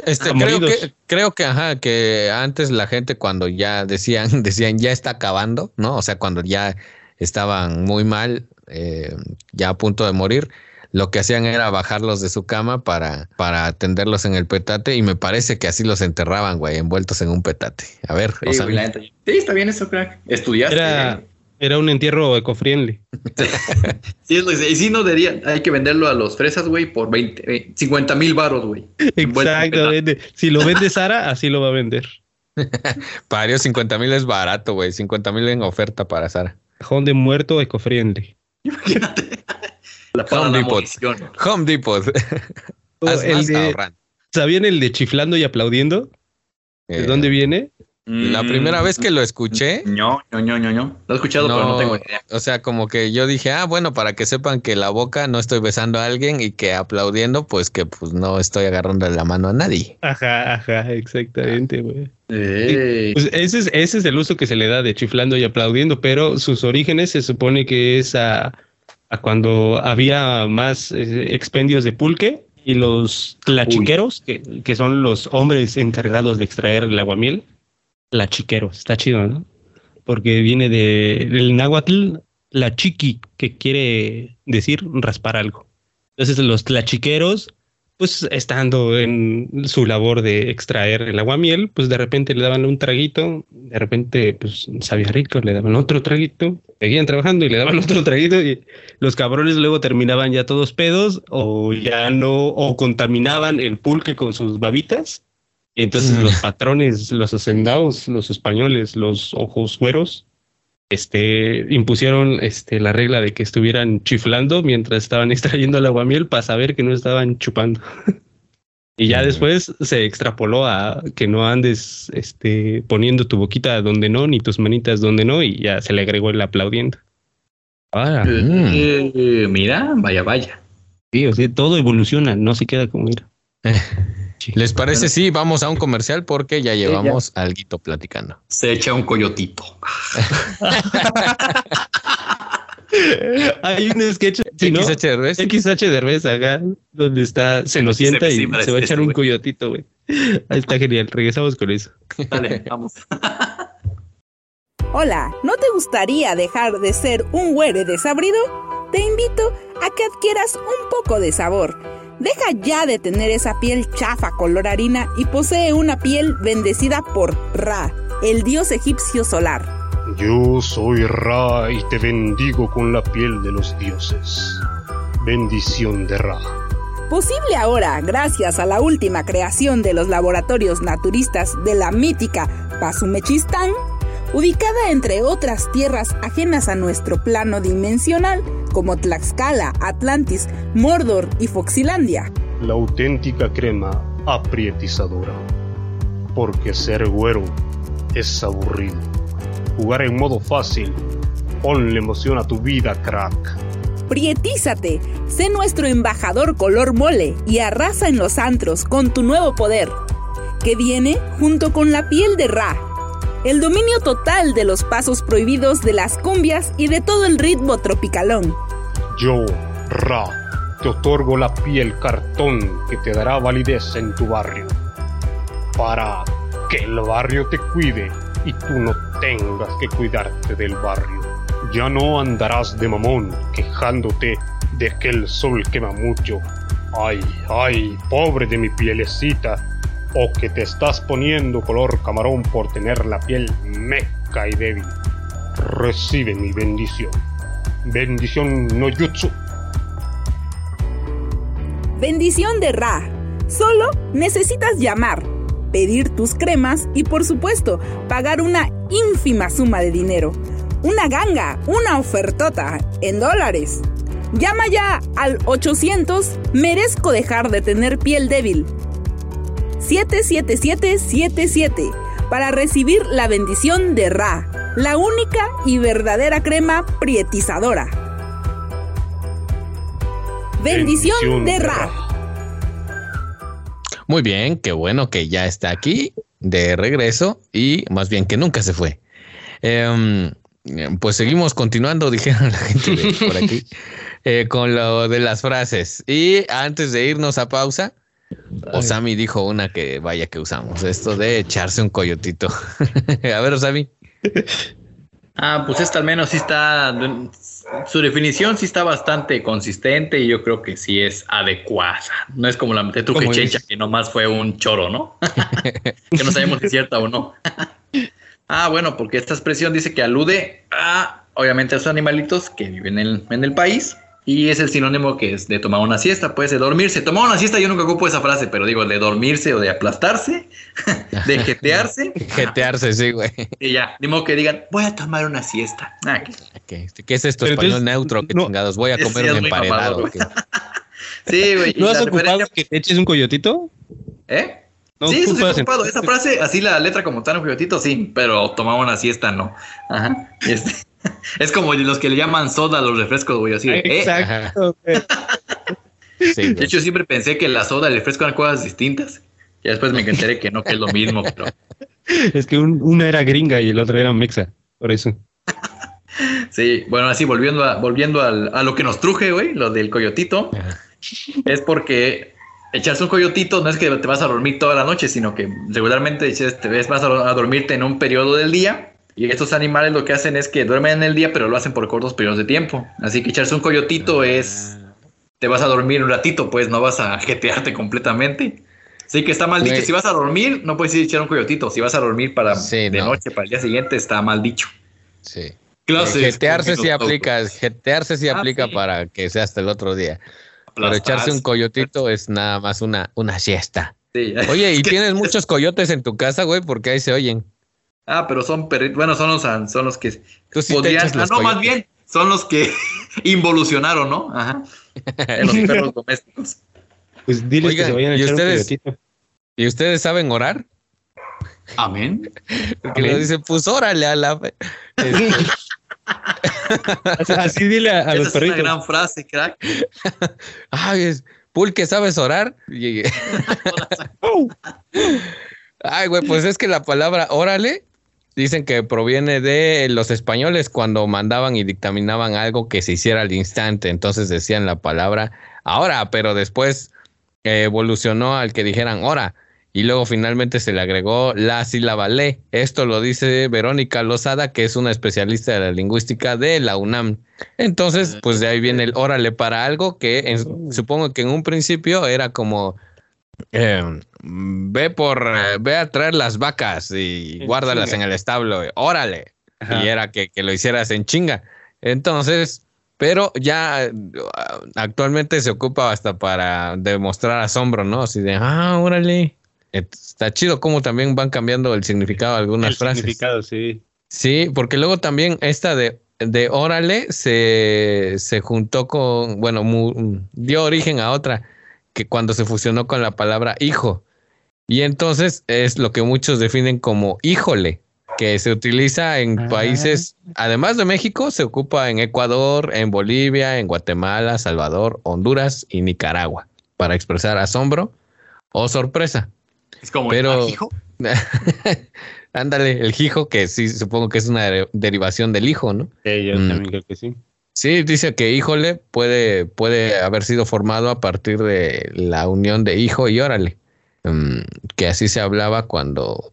[SPEAKER 1] este, creo, que, creo que, ajá, que antes la gente cuando ya decían, <laughs> decían ya está acabando, ¿no? O sea, cuando ya estaban muy mal, eh, ya a punto de morir, lo que hacían era bajarlos de su cama para, para atenderlos en el petate y me parece que así los enterraban, güey, envueltos en un petate. A ver,
[SPEAKER 3] sí, sí está bien eso, crack. Estudiaste.
[SPEAKER 4] Era, era un entierro ecofriendly. <laughs>
[SPEAKER 3] sí, es lo que Y si no diría, hay que venderlo a los fresas, güey, por 20, 50 mil baros, güey.
[SPEAKER 4] Exactamente. Si lo vende Sara, así lo va a vender. <laughs>
[SPEAKER 1] ellos 50 mil es barato, güey. 50 mil en oferta para Sara.
[SPEAKER 4] Cajón de muerto ecofriendly. <laughs>
[SPEAKER 3] Imagínate.
[SPEAKER 1] La Home, Depot. <laughs> Home Depot.
[SPEAKER 4] ¿Sabían el de chiflando y aplaudiendo? ¿De dónde eh, viene?
[SPEAKER 1] La primera vez que lo escuché.
[SPEAKER 3] No, no, no, no, no. Lo he escuchado, pero no tengo idea.
[SPEAKER 1] O sea, como que yo dije, ah, bueno, para que sepan que la boca no estoy besando a alguien y que aplaudiendo, pues que pues no estoy agarrando la mano a nadie.
[SPEAKER 4] Ajá, ajá, exactamente, güey. Pues ese es, ese es el uso que se le da de chiflando y aplaudiendo, pero sus orígenes se supone que es a cuando había más eh, expendios de pulque y los tlachiqueros, que, que, son los hombres encargados de extraer el aguamiel, tlachiqueros, está chido, ¿no? Porque viene de, del náhuatl, la chiqui, que quiere decir raspar algo. Entonces los tlachiqueros pues estando en su labor de extraer el aguamiel, pues de repente le daban un traguito, de repente pues sabía rico, le daban otro traguito, seguían trabajando y le daban <laughs> otro traguito y los cabrones luego terminaban ya todos pedos o ya no, o contaminaban el pulque con sus babitas. Y entonces los patrones, los hacendados, los españoles, los ojos güeros, este, impusieron este, la regla de que estuvieran chiflando mientras estaban <laughs> extrayendo el aguamiel para saber que no estaban chupando. <laughs> y ya después se extrapoló a que no andes este, poniendo tu boquita donde no, ni tus manitas donde no, y ya se le agregó el aplaudiendo.
[SPEAKER 3] Ah, eh, mira, vaya, vaya.
[SPEAKER 4] Sí, o sea, todo evoluciona, no se queda como mira. <laughs>
[SPEAKER 1] ¿Les parece? Sí, vamos a un comercial porque ya llevamos algo platicando.
[SPEAKER 3] Se echa un coyotito. <laughs>
[SPEAKER 4] Hay un sketch XH Derbez. XH Derbez acá, donde está, se nos sienta y se va a echar un coyotito, güey. Ahí está genial. Regresamos con eso.
[SPEAKER 3] Dale, <laughs> vamos.
[SPEAKER 5] Hola, ¿no te gustaría dejar de ser un güere desabrido? Te invito a que adquieras un poco de sabor Deja ya de tener esa piel chafa color harina y posee una piel bendecida por Ra, el dios egipcio solar.
[SPEAKER 6] Yo soy Ra y te bendigo con la piel de los dioses. Bendición de Ra.
[SPEAKER 5] Posible ahora gracias a la última creación de los laboratorios naturistas de la mítica Pasumechistán ubicada entre otras tierras ajenas a nuestro plano dimensional, como Tlaxcala, Atlantis, Mordor y Foxilandia.
[SPEAKER 6] La auténtica crema aprietizadora. Porque ser güero es aburrido. Jugar en modo fácil. Ponle emoción a tu vida, crack.
[SPEAKER 5] Prietízate, sé nuestro embajador color mole y arrasa en los antros con tu nuevo poder, que viene junto con la piel de Ra. El dominio total de los pasos prohibidos de las cumbias y de todo el ritmo tropicalón.
[SPEAKER 6] Yo, Ra, te otorgo la piel cartón que te dará validez en tu barrio. Para que el barrio te cuide y tú no tengas que cuidarte del barrio. Ya no andarás de mamón quejándote de que el sol quema mucho. Ay, ay, pobre de mi pielecita. O que te estás poniendo color camarón por tener la piel meca y débil. Recibe mi bendición. Bendición no jutsu.
[SPEAKER 5] Bendición de Ra. Solo necesitas llamar, pedir tus cremas y por supuesto pagar una ínfima suma de dinero. Una ganga, una ofertota en dólares. Llama ya al 800 Merezco dejar de tener piel débil. 77777 para recibir la bendición de Ra, la única y verdadera crema prietizadora. Bendición, bendición de Ra.
[SPEAKER 1] Muy bien, qué bueno que ya está aquí de regreso y más bien que nunca se fue. Eh, pues seguimos continuando, <laughs> dijeron la gente de por aquí, <laughs> eh, con lo de las frases. Y antes de irnos a pausa, Osami dijo una que vaya que usamos, esto de echarse un coyotito. <laughs> a ver, Osami.
[SPEAKER 3] Ah, pues esta al menos sí está, su definición sí está bastante consistente y yo creo que sí es adecuada. No es como la de Checha, que nomás fue un choro, ¿no? <laughs> que no sabemos si es cierta o no. <laughs> Ah, bueno, porque esta expresión dice que alude a, obviamente, a esos animalitos que viven en el, país. Y es el sinónimo que es de tomar una siesta, pues de dormirse. Tomar una siesta, yo nunca ocupo esa frase, pero digo, de dormirse o de aplastarse, <laughs> de jetearse. <laughs>
[SPEAKER 1] jetearse, sí, güey.
[SPEAKER 3] Y ya, ni modo que digan, voy a tomar una siesta. Ah,
[SPEAKER 1] ¿qué, es esto? español neutro, qué chingados, voy a comer un emparedado. <laughs>
[SPEAKER 3] sí, güey.
[SPEAKER 4] ¿No has ocupado que te eches un coyotito?
[SPEAKER 3] ¿Eh? sí, eso sí ocupado. Esa frase, así la letra como tan un sí, pero tomaba una siesta, no. Ajá. Este, es como los que le llaman soda a los refrescos, güey, así. ¿eh? Exacto. de hecho, siempre pensé que la soda y el refresco eran cosas distintas. Y después me enteré que no, que es lo mismo, pero.
[SPEAKER 4] Es que una era gringa y el otro era mexa, por eso.
[SPEAKER 3] sí, bueno, así volviendo a, volviendo a lo que nos truje, güey, lo del coyotito, es porque echarse un coyotito no es que te vas a dormir toda la noche, sino que regularmente te ves, vas a, dormirte en un periodo del día. Y estos animales lo que hacen es que duermen en el día, pero lo hacen por cortos periodos de tiempo. Así que echarse un coyotito es. Te vas a dormir un ratito, pues no vas a <laughs> jetearte completamente. Sí, que está mal dicho. Si vas a dormir, no puedes ir a echar un coyotito. Si vas a dormir para de noche, para el día siguiente, está mal dicho.
[SPEAKER 1] Sí. jetearse sí aplica, jetearse sí aplica para que sea hasta el otro día. Pero echarse un coyotito es nada más una, una siesta. Oye, <laughs> ¿y tienes muchos coyotes en tu casa, güey? Porque ahí se oyen.
[SPEAKER 3] Ah, pero son perritos. Bueno, son los, son los que podrían. Ah, no, más bien, son los que <laughs> involucionaron, ¿no? Ajá. los perros <laughs> domésticos.
[SPEAKER 4] Pues diles que se vayan a echar ustedes, un.
[SPEAKER 1] ¿Y ustedes saben orar?
[SPEAKER 3] Amén.
[SPEAKER 1] Porque le dice, pues órale a la.
[SPEAKER 4] Así dile a, los perritos.
[SPEAKER 3] Es una gran frase, crack. <laughs>
[SPEAKER 1] Ay, es, Pulque, ¿sabes orar? Ay, güey, pues es que la palabra órale dicen que proviene de los españoles cuando mandaban y dictaminaban algo que se hiciera al instante. Entonces decían la palabra ahora, pero después evolucionó al que dijeran hora y luego finalmente se le agregó la sílaba le. Esto lo dice Verónica Lozada, que es una especialista de la lingüística de la UNAM. Entonces, pues de ahí viene el órale para algo que supongo que en un principio era como em, ve por ve a traer las vacas y guárdalas en el establo, órale. Y era que, que lo hicieras en chinga. Entonces, pero ya actualmente se ocupa hasta para demostrar asombro, ¿no? Así de, ah, órale. Está chido cómo también van cambiando el significado de algunas el frases. Significado,
[SPEAKER 4] sí.
[SPEAKER 1] Sí, porque luego también esta de, de órale se, se juntó con, bueno, dio origen a otra que cuando se fusionó con la palabra hijo. Y entonces es lo que muchos definen como híjole, que se utiliza en
[SPEAKER 4] Ah.
[SPEAKER 1] países, además de México, se ocupa en Ecuador, en Bolivia, en Guatemala, Salvador, Honduras y Nicaragua para expresar asombro o sorpresa.
[SPEAKER 3] Es como
[SPEAKER 1] Pero-
[SPEAKER 3] el ajijo. <laughs>
[SPEAKER 1] Ándale, el hijo, que sí, supongo que es una de- derivación del hijo, ¿no?
[SPEAKER 4] Sí, yo
[SPEAKER 1] Mm.
[SPEAKER 4] también creo que sí.
[SPEAKER 1] Sí, dice que híjole puede, puede haber sido formado a partir de la unión de hijo y órale. Mm, que así se hablaba cuando,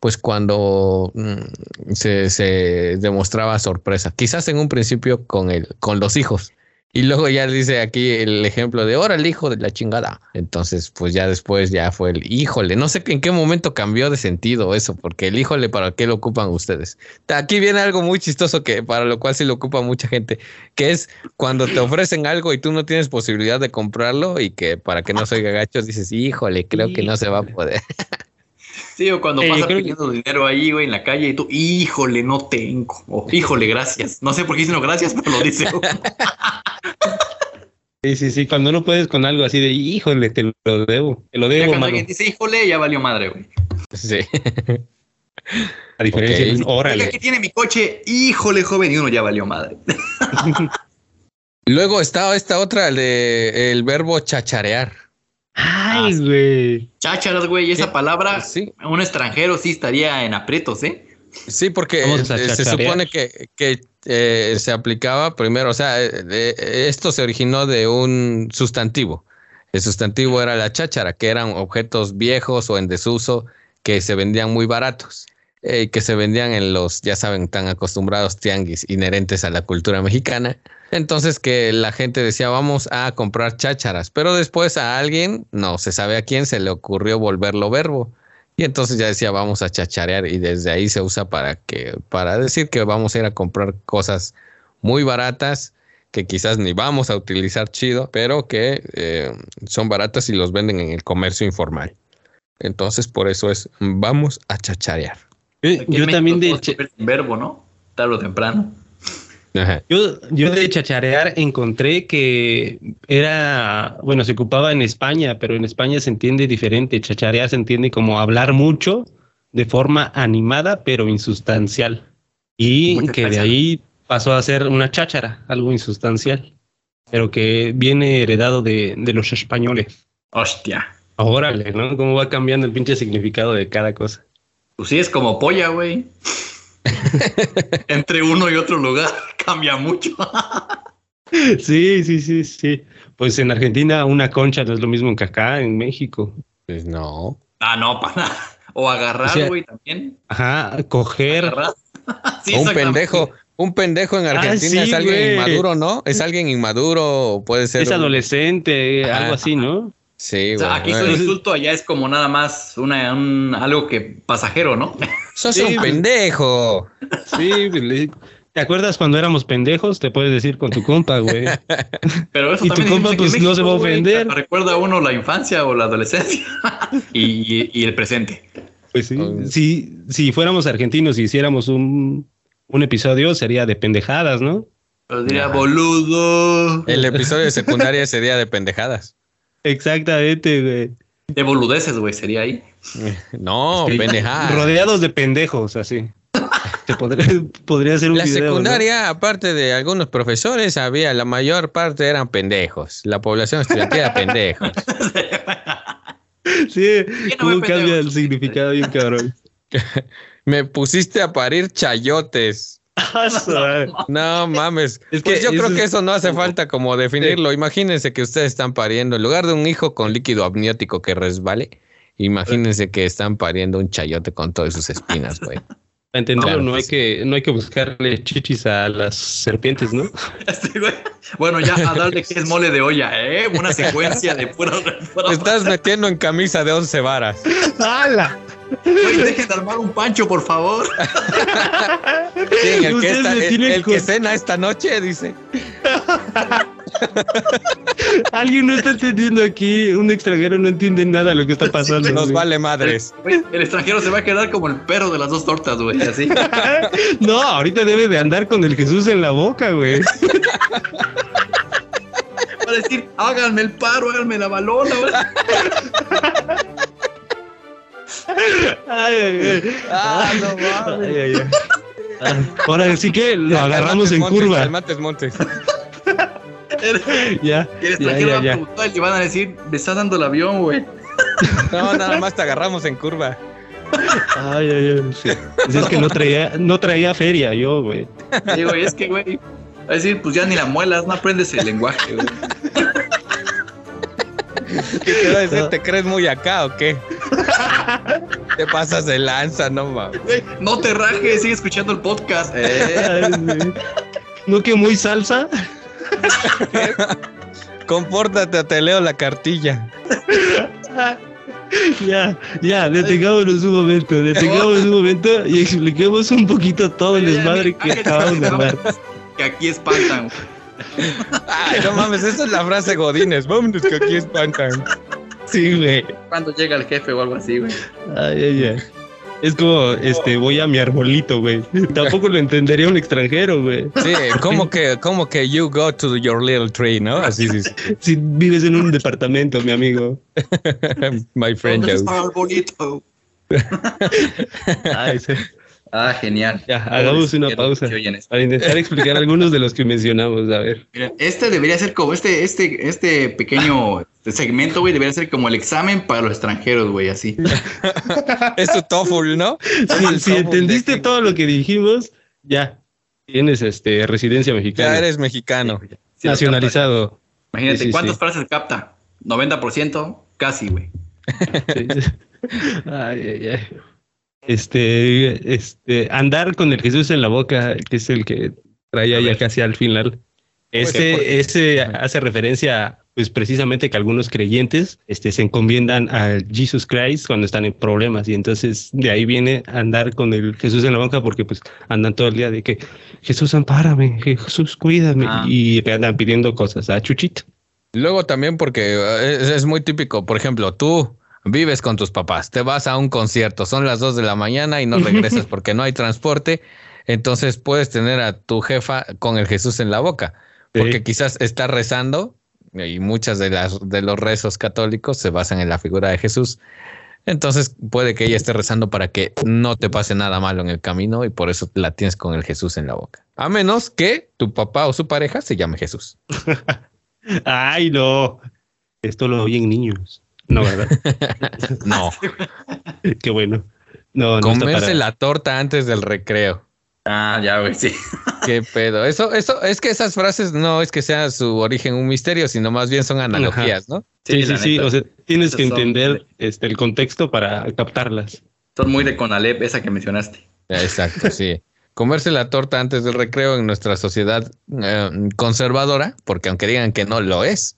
[SPEAKER 1] pues cuando mm, se, se demostraba sorpresa. Quizás en un principio con el, con los hijos. Y luego ya dice aquí el ejemplo de órale, hijo de la chingada. Entonces, pues ya después ya fue el híjole. No sé en qué momento cambió de sentido eso, porque el híjole, ¿para qué lo ocupan ustedes? Aquí viene algo muy chistoso que para lo cual sí lo ocupa mucha gente, que es cuando te ofrecen algo y tú no tienes posibilidad de comprarlo y que para que no se oiga gacho dices, híjole, creo que no se va a poder. <laughs>
[SPEAKER 3] Sí, o cuando
[SPEAKER 4] Eh,
[SPEAKER 3] pasa
[SPEAKER 4] creo que-
[SPEAKER 3] pidiendo dinero ahí, güey, en la calle y tú, híjole, no tengo. O, híjole, gracias. No sé por qué dicen gracias, pero lo dice. <laughs>
[SPEAKER 4] Sí, sí, sí. Cuando no puedes con algo así de, híjole, te lo debo. Te lo
[SPEAKER 3] Ya
[SPEAKER 4] debo,
[SPEAKER 3] cuando
[SPEAKER 4] mano.
[SPEAKER 3] alguien dice, híjole, ya valió madre, güey.
[SPEAKER 1] Sí. <laughs>
[SPEAKER 4] A diferencia
[SPEAKER 1] Ok.
[SPEAKER 4] de un órale.
[SPEAKER 3] aquí tiene mi coche, híjole, joven, y uno ya valió madre. <laughs>
[SPEAKER 1] Luego está esta otra de el verbo chacharear.
[SPEAKER 4] Ay, güey.
[SPEAKER 3] Chácharas, güey, esa palabra,
[SPEAKER 1] sí.
[SPEAKER 3] un extranjero sí estaría en aprietos, ¿eh?
[SPEAKER 1] Sí, porque
[SPEAKER 4] a
[SPEAKER 1] eh, se supone que, que, eh, se aplicaba primero, o sea, eh, eh, esto se originó de un sustantivo. El sustantivo era la cháchara, que eran objetos viejos o en desuso que se vendían muy baratos, eh, que se vendían en los, ya saben, tan acostumbrados tianguis inherentes a la cultura mexicana. Entonces que la gente decía, vamos a comprar chácharas, pero después a alguien, no se sabe a quién, se le ocurrió volverlo verbo. Y entonces ya decía, vamos a chacharear y desde ahí se usa para que para decir que vamos a ir a comprar cosas muy baratas que quizás ni vamos a utilizar chido, pero que eh, son baratas y los venden en el comercio informal. Entonces por eso es vamos a chacharear.
[SPEAKER 4] Yo, también de
[SPEAKER 3] verbo, ¿no? Tarde o temprano.
[SPEAKER 1] Ajá.
[SPEAKER 4] yo, yo de chacharear encontré que era, bueno, se ocupaba en España, pero en España se entiende diferente. Chacharear se entiende como hablar mucho de forma animada, pero insustancial. Y que de ahí pasó a ser una cháchara, algo insustancial, pero que viene heredado de, de los españoles.
[SPEAKER 3] Hostia.
[SPEAKER 4] Órale, ¿no? Cómo va cambiando el pinche significado de cada cosa.
[SPEAKER 3] Pues sí, es como polla, güey. Entre uno y otro lugar <laughs> cambia mucho. <laughs>
[SPEAKER 4] Sí, sí, sí, sí. Pues en Argentina una concha no es lo mismo que acá en México.
[SPEAKER 1] Pues no.
[SPEAKER 3] ah, no, <laughs> para nada. O agarrar,
[SPEAKER 4] O sea,
[SPEAKER 3] güey, también.
[SPEAKER 4] Ajá, coger.
[SPEAKER 3] Agarrar. Sí,
[SPEAKER 1] un pendejo, un pendejo en Argentina
[SPEAKER 4] Ah, sí,
[SPEAKER 1] es alguien inmaduro, ¿no? Es alguien inmaduro, puede ser
[SPEAKER 4] Es
[SPEAKER 1] un-
[SPEAKER 4] adolescente,
[SPEAKER 1] Ajá.
[SPEAKER 4] algo así, ¿no?
[SPEAKER 1] Sí,
[SPEAKER 3] O sea,
[SPEAKER 1] güey.
[SPEAKER 3] aquí su
[SPEAKER 1] Bueno,
[SPEAKER 3] insulto, allá es como nada más una, un, algo que pasajero, ¿no? <laughs>
[SPEAKER 1] sos
[SPEAKER 4] Sí,
[SPEAKER 1] un pendejo.
[SPEAKER 4] Sí, pues, ¿te acuerdas cuando éramos pendejos? Te puedes decir con tu compa, güey. <laughs>
[SPEAKER 3] Pero eso
[SPEAKER 4] Y tu
[SPEAKER 3] también
[SPEAKER 4] compa, pues, no se va a ofender.
[SPEAKER 3] Recuerda a uno la infancia o la adolescencia <laughs> y, y- y el presente.
[SPEAKER 4] Pues sí.
[SPEAKER 1] Oh.
[SPEAKER 4] Si, si fuéramos argentinos y hiciéramos un, un episodio, sería de pendejadas, ¿no?
[SPEAKER 3] Pero diría, boludo.
[SPEAKER 1] El episodio de secundaria sería de pendejadas.
[SPEAKER 4] Exactamente, güey.
[SPEAKER 3] De boludeces, güey, sería ahí. <laughs>
[SPEAKER 1] No, pendejadas.
[SPEAKER 4] Rodeados de pendejos, así. Se podría, <laughs> podría ser un
[SPEAKER 1] La
[SPEAKER 4] video, ¿no?
[SPEAKER 1] secundaria, aparte de algunos profesores, había la mayor parte eran pendejos. La población estudiantil era pendejos. <laughs>
[SPEAKER 4] Sí,
[SPEAKER 3] no
[SPEAKER 4] cómo
[SPEAKER 3] me
[SPEAKER 4] cambia el significado bien cabrón.
[SPEAKER 1] Me pusiste a parir chayotes. No mames.
[SPEAKER 4] Es
[SPEAKER 1] pues
[SPEAKER 4] que
[SPEAKER 1] yo creo que
[SPEAKER 4] es-
[SPEAKER 1] eso no hace falta como definirlo. Imagínense que ustedes están pariendo, en lugar de un hijo con líquido amniótico que resbale, imagínense que están pariendo un chayote con todas sus espinas, güey. <laughs>
[SPEAKER 4] Para entenderlo,
[SPEAKER 1] Claro
[SPEAKER 4] no, hay
[SPEAKER 1] sí.
[SPEAKER 4] que, no hay que buscarle chichis a las serpientes, ¿no? <laughs>
[SPEAKER 3] Bueno, ya a darle que es mole de olla, ¿eh? Una secuencia de.
[SPEAKER 1] Te estás metiendo en camisa de once varas. <laughs>
[SPEAKER 4] ¡Hala!
[SPEAKER 3] Güey, dejen de armar un pancho, por favor.
[SPEAKER 1] Sí, el, que,
[SPEAKER 4] Ustedes
[SPEAKER 1] esta-
[SPEAKER 4] me
[SPEAKER 1] el-
[SPEAKER 4] tienen
[SPEAKER 1] el que cena esta noche, dice.
[SPEAKER 4] Alguien no está entendiendo aquí, un extranjero no entiende nada de lo que está pasando.
[SPEAKER 1] Nos
[SPEAKER 4] güey.
[SPEAKER 1] vale madres.
[SPEAKER 3] Güey, El extranjero se va a quedar como el perro de las dos tortas, güey, así. <laughs>
[SPEAKER 4] No, ahorita debe de andar con el Jesús en la boca, güey.
[SPEAKER 3] Va a decir, háganme el paro, háganme la balona, güey. <laughs>
[SPEAKER 4] Ah, no mames. Ahora sí que lo agarramos en curva.
[SPEAKER 1] Mates Montes.
[SPEAKER 4] ya.
[SPEAKER 3] Y el extranjero va a preguntar y van a decir, me está dando el avión, güey.
[SPEAKER 1] No, nada más te agarramos en curva.
[SPEAKER 4] Ay, ay, ay. Sí. Pues es que no traía, no traía feria yo, güey.
[SPEAKER 3] Sí, güey, es que, güey. A decir, pues ya ni la muelas, no aprendes el lenguaje, güey.
[SPEAKER 1] ¿Qué quiero decir? ¿Te crees muy acá o qué? Te pasas de lanza, no mames.
[SPEAKER 3] No te rajes, sigue escuchando el podcast. Eh.
[SPEAKER 4] ¿No que muy salsa?
[SPEAKER 1] Compórtate, te leo la cartilla.
[SPEAKER 4] Ya, ya, detengámonos un momento, detengámonos un momento y expliquemos un poquito todo el desmadre que acabamos de hablar.
[SPEAKER 3] Que aquí espantan.
[SPEAKER 1] Ay, no mames, esa es la frase Godines. Vámonos que aquí espantan.
[SPEAKER 4] Sí, güey.
[SPEAKER 3] Cuando llega el jefe o algo así, güey.
[SPEAKER 4] Ay, ay, ay. Es como, este, voy a mi arbolito, güey. Tampoco lo entendería un extranjero, güey.
[SPEAKER 1] Sí, como que, como que you go to your little tree, ¿no? Así, sí. sí.
[SPEAKER 4] Si vives en un departamento, mi amigo. <laughs>
[SPEAKER 1] My friend.
[SPEAKER 3] ¿Dónde está el arbolito? <laughs>
[SPEAKER 4] Ay, sí.
[SPEAKER 3] Ah, genial.
[SPEAKER 4] Ya, hagamos una pausa para intentar explicar <laughs> algunos de los que mencionamos. A ver.
[SPEAKER 3] Mira, este debería ser como este, este, este pequeño segmento, güey, debería ser como el examen para los extranjeros, güey, así. <laughs>
[SPEAKER 1] Es tu TOEFL, ¿no?
[SPEAKER 4] Si, si entendiste todo lo que dijimos, ya tienes este residencia
[SPEAKER 1] Ya
[SPEAKER 4] mexicana.
[SPEAKER 1] eres mexicano.
[SPEAKER 3] Sí,
[SPEAKER 4] nacionalizado.
[SPEAKER 3] Imagínate,
[SPEAKER 4] Sí, sí,
[SPEAKER 3] ¿cuántas
[SPEAKER 4] sí.
[SPEAKER 3] frases capta? 90%, casi, güey. <laughs>
[SPEAKER 4] Sí, sí. Ay, ay, ay. Este, este, andar con el Jesús en la boca, que es el que traía ya casi al final. Este, ese hace referencia, pues precisamente que algunos creyentes, este, se encomiendan a Jesus Christ cuando están en problemas y entonces de ahí viene andar con el Jesús en la boca porque pues andan todo el día de que Jesús ampárame, Jesús cuídame
[SPEAKER 3] Ah.
[SPEAKER 4] y le andan pidiendo cosas a Chuchito.
[SPEAKER 1] Luego también porque eh, es, es muy típico, por ejemplo, tú vives con tus papás, te vas a un concierto, son las 2 de la mañana y no regresas <laughs> porque no hay transporte, entonces puedes tener a tu jefa con el Jesús en la boca, porque
[SPEAKER 4] Sí.
[SPEAKER 1] quizás está rezando y muchas de las de los rezos católicos se basan en la figura de Jesús. Entonces puede que ella esté rezando para que no te pase nada malo en el camino y por eso la tienes con el Jesús en la boca. A menos que tu papá o su pareja se llame Jesús. <laughs>
[SPEAKER 4] Ay, no. Esto lo oyen niños. No, ¿verdad? <laughs>
[SPEAKER 1] No.
[SPEAKER 4] Qué bueno. No,
[SPEAKER 1] Comerse la torta antes del recreo.
[SPEAKER 3] Ah, ya, güey, sí.
[SPEAKER 1] Qué pedo. Eso, eso, es que esas frases no es que sea su origen un misterio, sino más bien son analogías, ¿no?
[SPEAKER 4] Sí, sí, sí. O sea, tienes que
[SPEAKER 3] son-
[SPEAKER 4] entender este, el contexto para captarlas.
[SPEAKER 3] Son muy de Conalep, esa que mencionaste.
[SPEAKER 1] Exacto, sí. Comerse la torta antes del recreo en nuestra sociedad eh, conservadora, porque aunque digan que no lo es,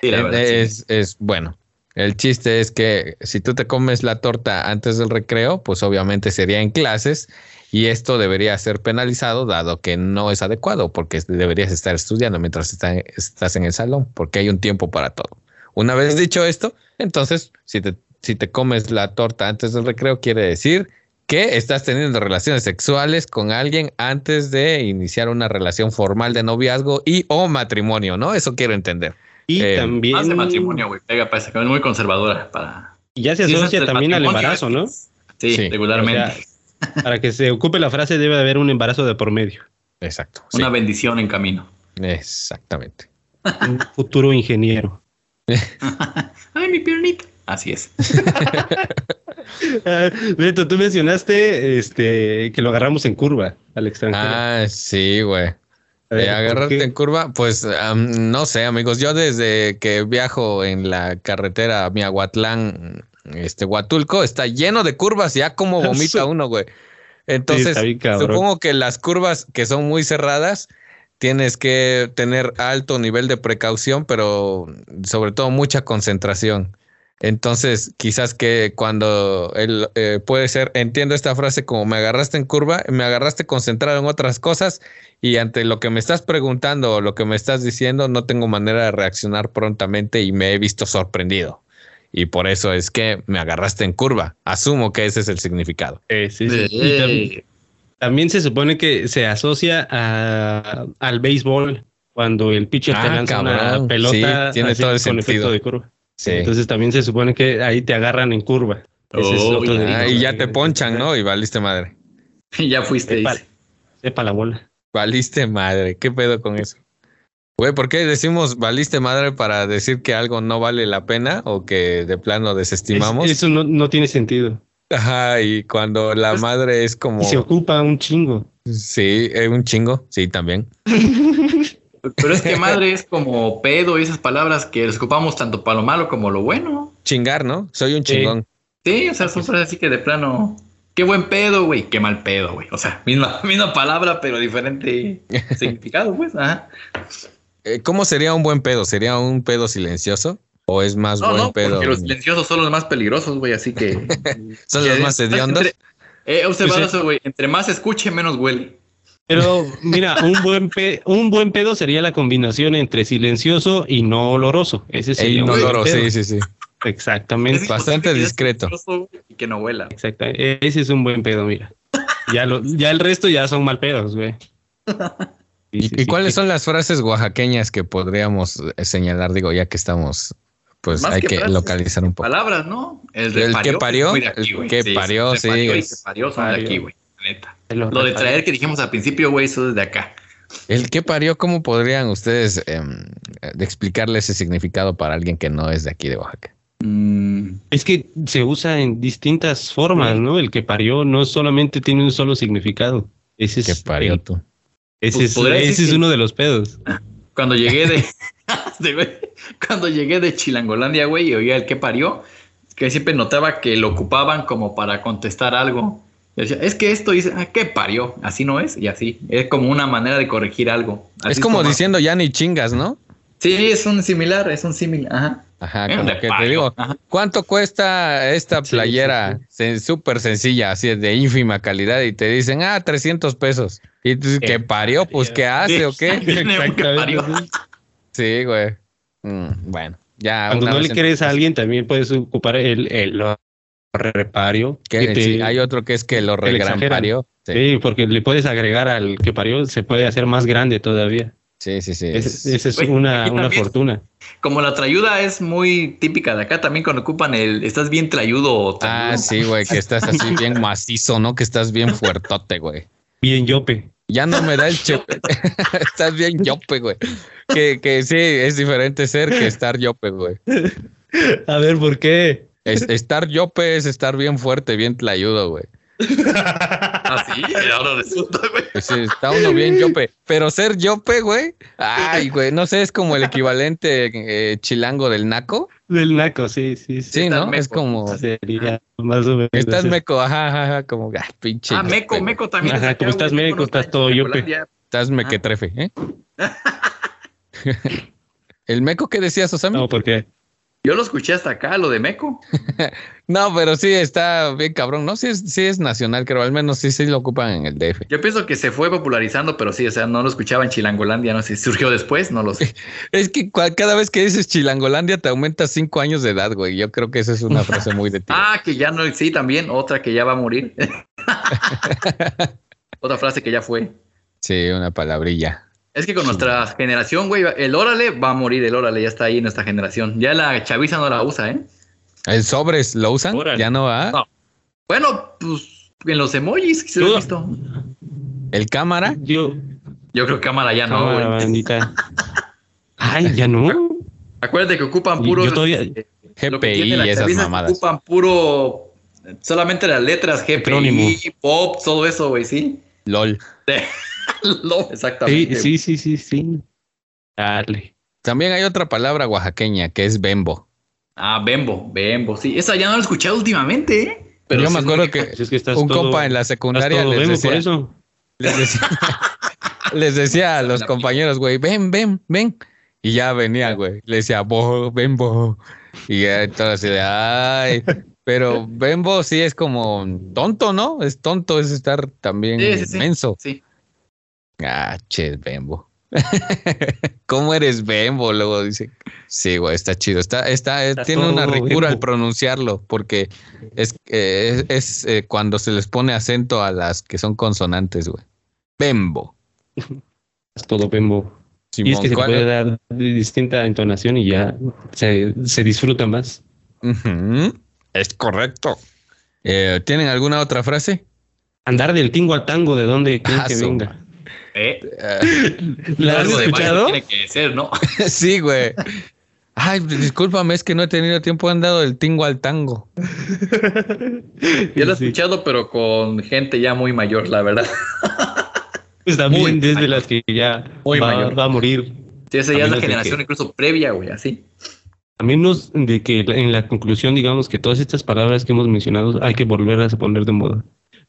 [SPEAKER 3] Sí, la
[SPEAKER 1] eh,
[SPEAKER 3] sí.
[SPEAKER 1] es, es bueno. El chiste es que si tú te comes la torta antes del recreo, pues obviamente sería en clases y esto debería ser penalizado dado que no es adecuado porque deberías estar estudiando mientras está- estás en el salón porque hay un tiempo para todo. Una vez dicho esto, entonces si te, si te comes la torta antes del recreo quiere decir que estás teniendo relaciones sexuales con alguien antes de iniciar una relación formal de noviazgo y o matrimonio, ¿no? Eso quiero entender.
[SPEAKER 4] Y
[SPEAKER 1] Eh,
[SPEAKER 4] también.
[SPEAKER 3] Más de matrimonio, güey. Pega para esa que es muy conservadora para.
[SPEAKER 4] Ya se asocia también al embarazo, ¿no?
[SPEAKER 3] Sí,
[SPEAKER 1] Sí.
[SPEAKER 3] regularmente.
[SPEAKER 4] O sea, para que se ocupe la frase, debe haber un embarazo de por medio.
[SPEAKER 1] Exacto. sí.
[SPEAKER 3] Una bendición en camino.
[SPEAKER 1] Exactamente.
[SPEAKER 4] Un futuro ingeniero. <laughs>
[SPEAKER 3] Ay, mi piernita. Así es. <laughs>
[SPEAKER 4] Ah, Beto, tú mencionaste este, que lo agarramos en curva al extranjero.
[SPEAKER 1] Ah, sí, güey.
[SPEAKER 4] A
[SPEAKER 1] Eh,
[SPEAKER 4] ¿por
[SPEAKER 1] agarrarte
[SPEAKER 4] qué?
[SPEAKER 1] en curva, pues am, no sé, amigos. Yo desde que viajo en la carretera Miahuatlán, este Huatulco, está lleno de curvas, ya como <laughs> vomita uno, güey. Entonces,
[SPEAKER 4] bien
[SPEAKER 1] supongo que las curvas que son muy cerradas, tienes que tener alto nivel de precaución, pero sobre todo mucha concentración. Entonces, quizás que cuando él eh, puede ser, entiendo esta frase como me agarraste en curva, me agarraste concentrado en otras cosas y ante lo que me estás preguntando o lo que me estás diciendo, no tengo manera de reaccionar prontamente y me he visto sorprendido. Y por eso es que me agarraste en curva. Asumo que ese es el significado.
[SPEAKER 4] Eh, sí, sí. Y
[SPEAKER 3] Eh,
[SPEAKER 4] también se supone que se asocia a- al béisbol cuando el pitcher te
[SPEAKER 1] Ah,
[SPEAKER 4] lanza una
[SPEAKER 1] cabrón.
[SPEAKER 4] pelota
[SPEAKER 1] Sí, tiene todo el
[SPEAKER 4] con
[SPEAKER 1] sentido.
[SPEAKER 4] efecto de curva.
[SPEAKER 1] Sí.
[SPEAKER 4] Entonces también se supone que ahí te agarran en curva.
[SPEAKER 1] Ese es otro ah, y ya te ponchan, ¿no? Y valiste madre.
[SPEAKER 3] Y <laughs> ya fuiste.
[SPEAKER 4] Sepa, sepa la bola.
[SPEAKER 1] Valiste madre. ¿Qué pedo con eso? Güey, ¿por qué decimos valiste madre para decir que algo no vale la pena o que de plano desestimamos?
[SPEAKER 4] eso no, no, tiene sentido.
[SPEAKER 1] Ajá, y cuando la pues, madre es como.
[SPEAKER 4] se ocupa un chingo.
[SPEAKER 1] Sí, es un chingo, sí, también. <laughs>
[SPEAKER 3] Pero es que madre es como pedo y esas palabras que les ocupamos tanto para lo malo como lo bueno.
[SPEAKER 1] Chingar, ¿no? Soy un chingón.
[SPEAKER 3] Sí, o sea, son frases así que de plano. Qué buen pedo, güey. Qué mal pedo, güey. O sea, misma, <laughs> misma palabra, pero diferente <laughs> significado, pues. Ajá.
[SPEAKER 1] Eh, ¿Cómo sería un buen pedo? ¿Sería un pedo silencioso? ¿O es más buen no, pedo?
[SPEAKER 3] Porque los silenciosos son los más peligrosos, güey, así que. <laughs>
[SPEAKER 1] son los más hediondos.
[SPEAKER 3] He observado eso, güey. Entre más escuche, menos huele.
[SPEAKER 4] Pero <laughs> mira, un buen, un buen pedo sería la combinación entre silencioso y no oloroso. Ese sería
[SPEAKER 1] un oloroso, sí, sí, sí.
[SPEAKER 4] Exactamente.
[SPEAKER 1] Bastante discreto.
[SPEAKER 3] Y que no huela.
[SPEAKER 4] Exacto. Ese es un buen pedo, mira. Ya, lo, ya el resto ya son mal pedos, güey. <laughs>
[SPEAKER 1] ¿Y, cuáles son las frases oaxaqueñas que podríamos eh, señalar? Digo, ya que estamos, pues hay que, localizar un poco.
[SPEAKER 3] Palabras, ¿no?
[SPEAKER 1] El, de que parió, el que parió, sí. El
[SPEAKER 3] que parió son de aquí, güey. Neta. Lo de traer que dijimos al principio, güey, eso es de acá.
[SPEAKER 1] El que parió, ¿cómo podrían ustedes em, explicarle ese significado para alguien que no es de aquí de Oaxaca?
[SPEAKER 4] Mm. Es que se usa en distintas formas, ¿no? El que parió no solamente tiene un solo significado. Ese
[SPEAKER 1] que parió tú.
[SPEAKER 4] Ese, es, ese es uno de los pedos. <laughs>
[SPEAKER 3] Cuando llegué <laughs> de, cuando llegué de Chilangolandia, güey, y oía el que parió, que siempre notaba que lo ocupaban como para contestar algo. Decía, es que esto dice, ah, ¿qué parió? Así no es, y así. Es como una manera de corregir algo.
[SPEAKER 1] es como diciendo ya ni chingas, ¿no?
[SPEAKER 3] Sí, es un similar, es un similar, ajá.
[SPEAKER 1] Ajá, como que te digo, ¿cuánto cuesta esta playera? Súper sencilla, así de ínfima calidad, y te dicen, ah, 300 pesos. Y tú, ¿qué parió? Pues, ¿qué hace o qué? <laughs> Sí, güey. Mm, bueno, ya.
[SPEAKER 4] Cuando no le quieres a alguien, también puedes ocupar el, el repario.
[SPEAKER 1] Que hay otro que es que lo parió.
[SPEAKER 4] Sí. sí, porque le puedes agregar al que parió, se puede hacer más grande todavía.
[SPEAKER 1] Sí, sí, sí.
[SPEAKER 4] Esa es una, una fortuna.
[SPEAKER 3] Como la trayuda es muy típica de acá, también cuando ocupan el estás bien trayudo.
[SPEAKER 1] Ah, sí, güey, que estás así <laughs> bien macizo, ¿no? Que estás bien fuertote, güey.
[SPEAKER 4] Bien yope.
[SPEAKER 1] Ya no me da el chepe. <laughs> estás bien yope, güey. Que, que sí, es diferente ser que estar yope, güey.
[SPEAKER 4] A ver, ¿por qué?
[SPEAKER 1] Estar yope es estar bien fuerte, bien tlayudo, güey.
[SPEAKER 3] Así, <laughs> ¿Ah, ahora resulta, güey.
[SPEAKER 1] Pues está uno bien yope. Pero ser yope, güey. Ay, güey, no sé, es como el equivalente eh, chilango del naco.
[SPEAKER 4] Del naco, sí, sí.
[SPEAKER 1] Sí, ¿no? Es como. Sería más o menos. Estás meco, ajá, ajá, como, ah, pinche.
[SPEAKER 3] Ah, meco, meco también.
[SPEAKER 4] Ajá, como estás meco, estás todo yope.
[SPEAKER 1] Estás mequetrefe, ¿eh? <laughs> <laughs> ¿El meco qué decías, Osami?
[SPEAKER 4] No, porque
[SPEAKER 3] yo lo escuché hasta acá, lo de Meco. <laughs>
[SPEAKER 1] no, pero sí está bien cabrón. No, sí es, sí es nacional, creo. Al menos sí, sí lo ocupan en el DF.
[SPEAKER 3] Yo pienso que se fue popularizando, pero sí, o sea, no lo escuchaba en Chilangolandia. No sé si surgió después, no lo sé. <laughs>
[SPEAKER 1] es que cada vez que dices Chilangolandia te aumenta cinco años de edad, güey. Yo creo que esa es una frase muy de ti. <laughs>
[SPEAKER 3] ah, que ya no, sí, también. Otra que ya va a morir. Otra frase que ya fue.
[SPEAKER 1] Sí, una palabrilla.
[SPEAKER 3] Es que con nuestra generación, güey, el órale va a morir, el órale ya está ahí en nuestra generación. Ya la chaviza no la usa, ¿eh?
[SPEAKER 1] ¿El sobres lo usan? ¿Ya no va? No.
[SPEAKER 3] Bueno, pues en los emojis se lo he visto.
[SPEAKER 1] ¿El cámara?
[SPEAKER 3] Yo, yo creo que cámara ya no,
[SPEAKER 4] güey. <laughs> Ay, ya no.
[SPEAKER 3] Acuérdate que ocupan puro. Yo
[SPEAKER 1] todavía... GPI y esas mamadas.
[SPEAKER 3] Ocupan puro. Solamente las letras GPI, pop, todo eso, güey, ¿sí?
[SPEAKER 1] LOL. <laughs>
[SPEAKER 3] exactamente.
[SPEAKER 4] Sí, sí, sí, sí, Dale.
[SPEAKER 1] También hay otra palabra oaxaqueña que es bembo.
[SPEAKER 3] Ah, bembo, bembo, sí. Esa ya no la he escuchado últimamente, ¿eh?
[SPEAKER 1] Pero yo me acuerdo que, un compa en la secundaria les decía, eso. <laughs> Les decía, a los compañeros, güey, ven, ven, ven. Y ya venía, güey. Le decía, bo, bembo. Y ya todo así de, ay. Pero bembo sí es como tonto, ¿no? Es tonto, es estar también inmenso. Sí. Ah, che, Bembo. <laughs> ¿Cómo eres Bembo? Luego dice. Sí, güey, está chido. Está, está, tiene una ricura al pronunciarlo, porque es, eh, es, eh, cuando se les pone acento a las que son consonantes, güey. Bembo. <laughs>
[SPEAKER 4] Es todo Bembo. y es que se puede dar distinta entonación y ya se, se disfruta más.
[SPEAKER 1] Es correcto. Eh, ¿Tienen alguna otra frase?
[SPEAKER 4] Andar del tingo al tango, ¿de dónde creen
[SPEAKER 1] Ah,
[SPEAKER 4] que venga?
[SPEAKER 3] ¿Eh? <laughs>
[SPEAKER 4] ¿La has
[SPEAKER 3] Algo de baile
[SPEAKER 4] escuchado?
[SPEAKER 3] Tiene que ser, ¿no? <laughs>
[SPEAKER 1] sí, güey. Ay, discúlpame, es que no he tenido tiempo, han dado el tingo al tango.
[SPEAKER 3] Yo lo he
[SPEAKER 4] Sí.
[SPEAKER 3] escuchado, pero con gente ya muy mayor, la verdad. <laughs>
[SPEAKER 4] Pues también
[SPEAKER 3] Muy
[SPEAKER 4] desde
[SPEAKER 3] mayor.
[SPEAKER 4] las que ya
[SPEAKER 3] Muy
[SPEAKER 4] va,
[SPEAKER 3] mayor.
[SPEAKER 4] va a morir.
[SPEAKER 3] Sí, esa ya es la generación
[SPEAKER 4] que-
[SPEAKER 3] incluso previa, güey, así.
[SPEAKER 4] A menos de que en la conclusión digamos que todas estas palabras que hemos mencionado hay que volverlas a poner de moda.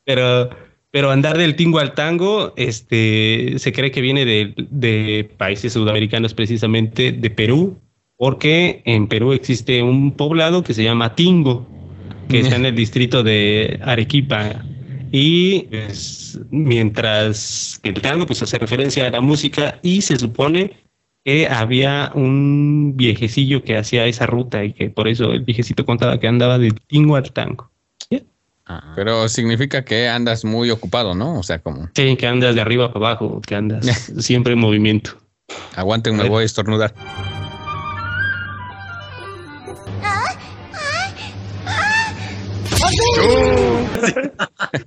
[SPEAKER 4] Pero, pero andar del tingo al tango, este, se cree que viene de, países sudamericanos, precisamente de Perú, porque en Perú existe un poblado que se llama Tingo, que está en el distrito de Arequipa. Y pues, mientras que el tango pues hace referencia a la música y se supone que había un viejecillo que hacía esa ruta y que por eso el viejecito contaba que andaba de tingo al tango.
[SPEAKER 1] Pero significa que andas muy ocupado, ¿no? O sea, como,
[SPEAKER 4] Sí, que andas de arriba para abajo, que andas <laughs> siempre en movimiento.
[SPEAKER 1] aguanten, me voy a estornudar.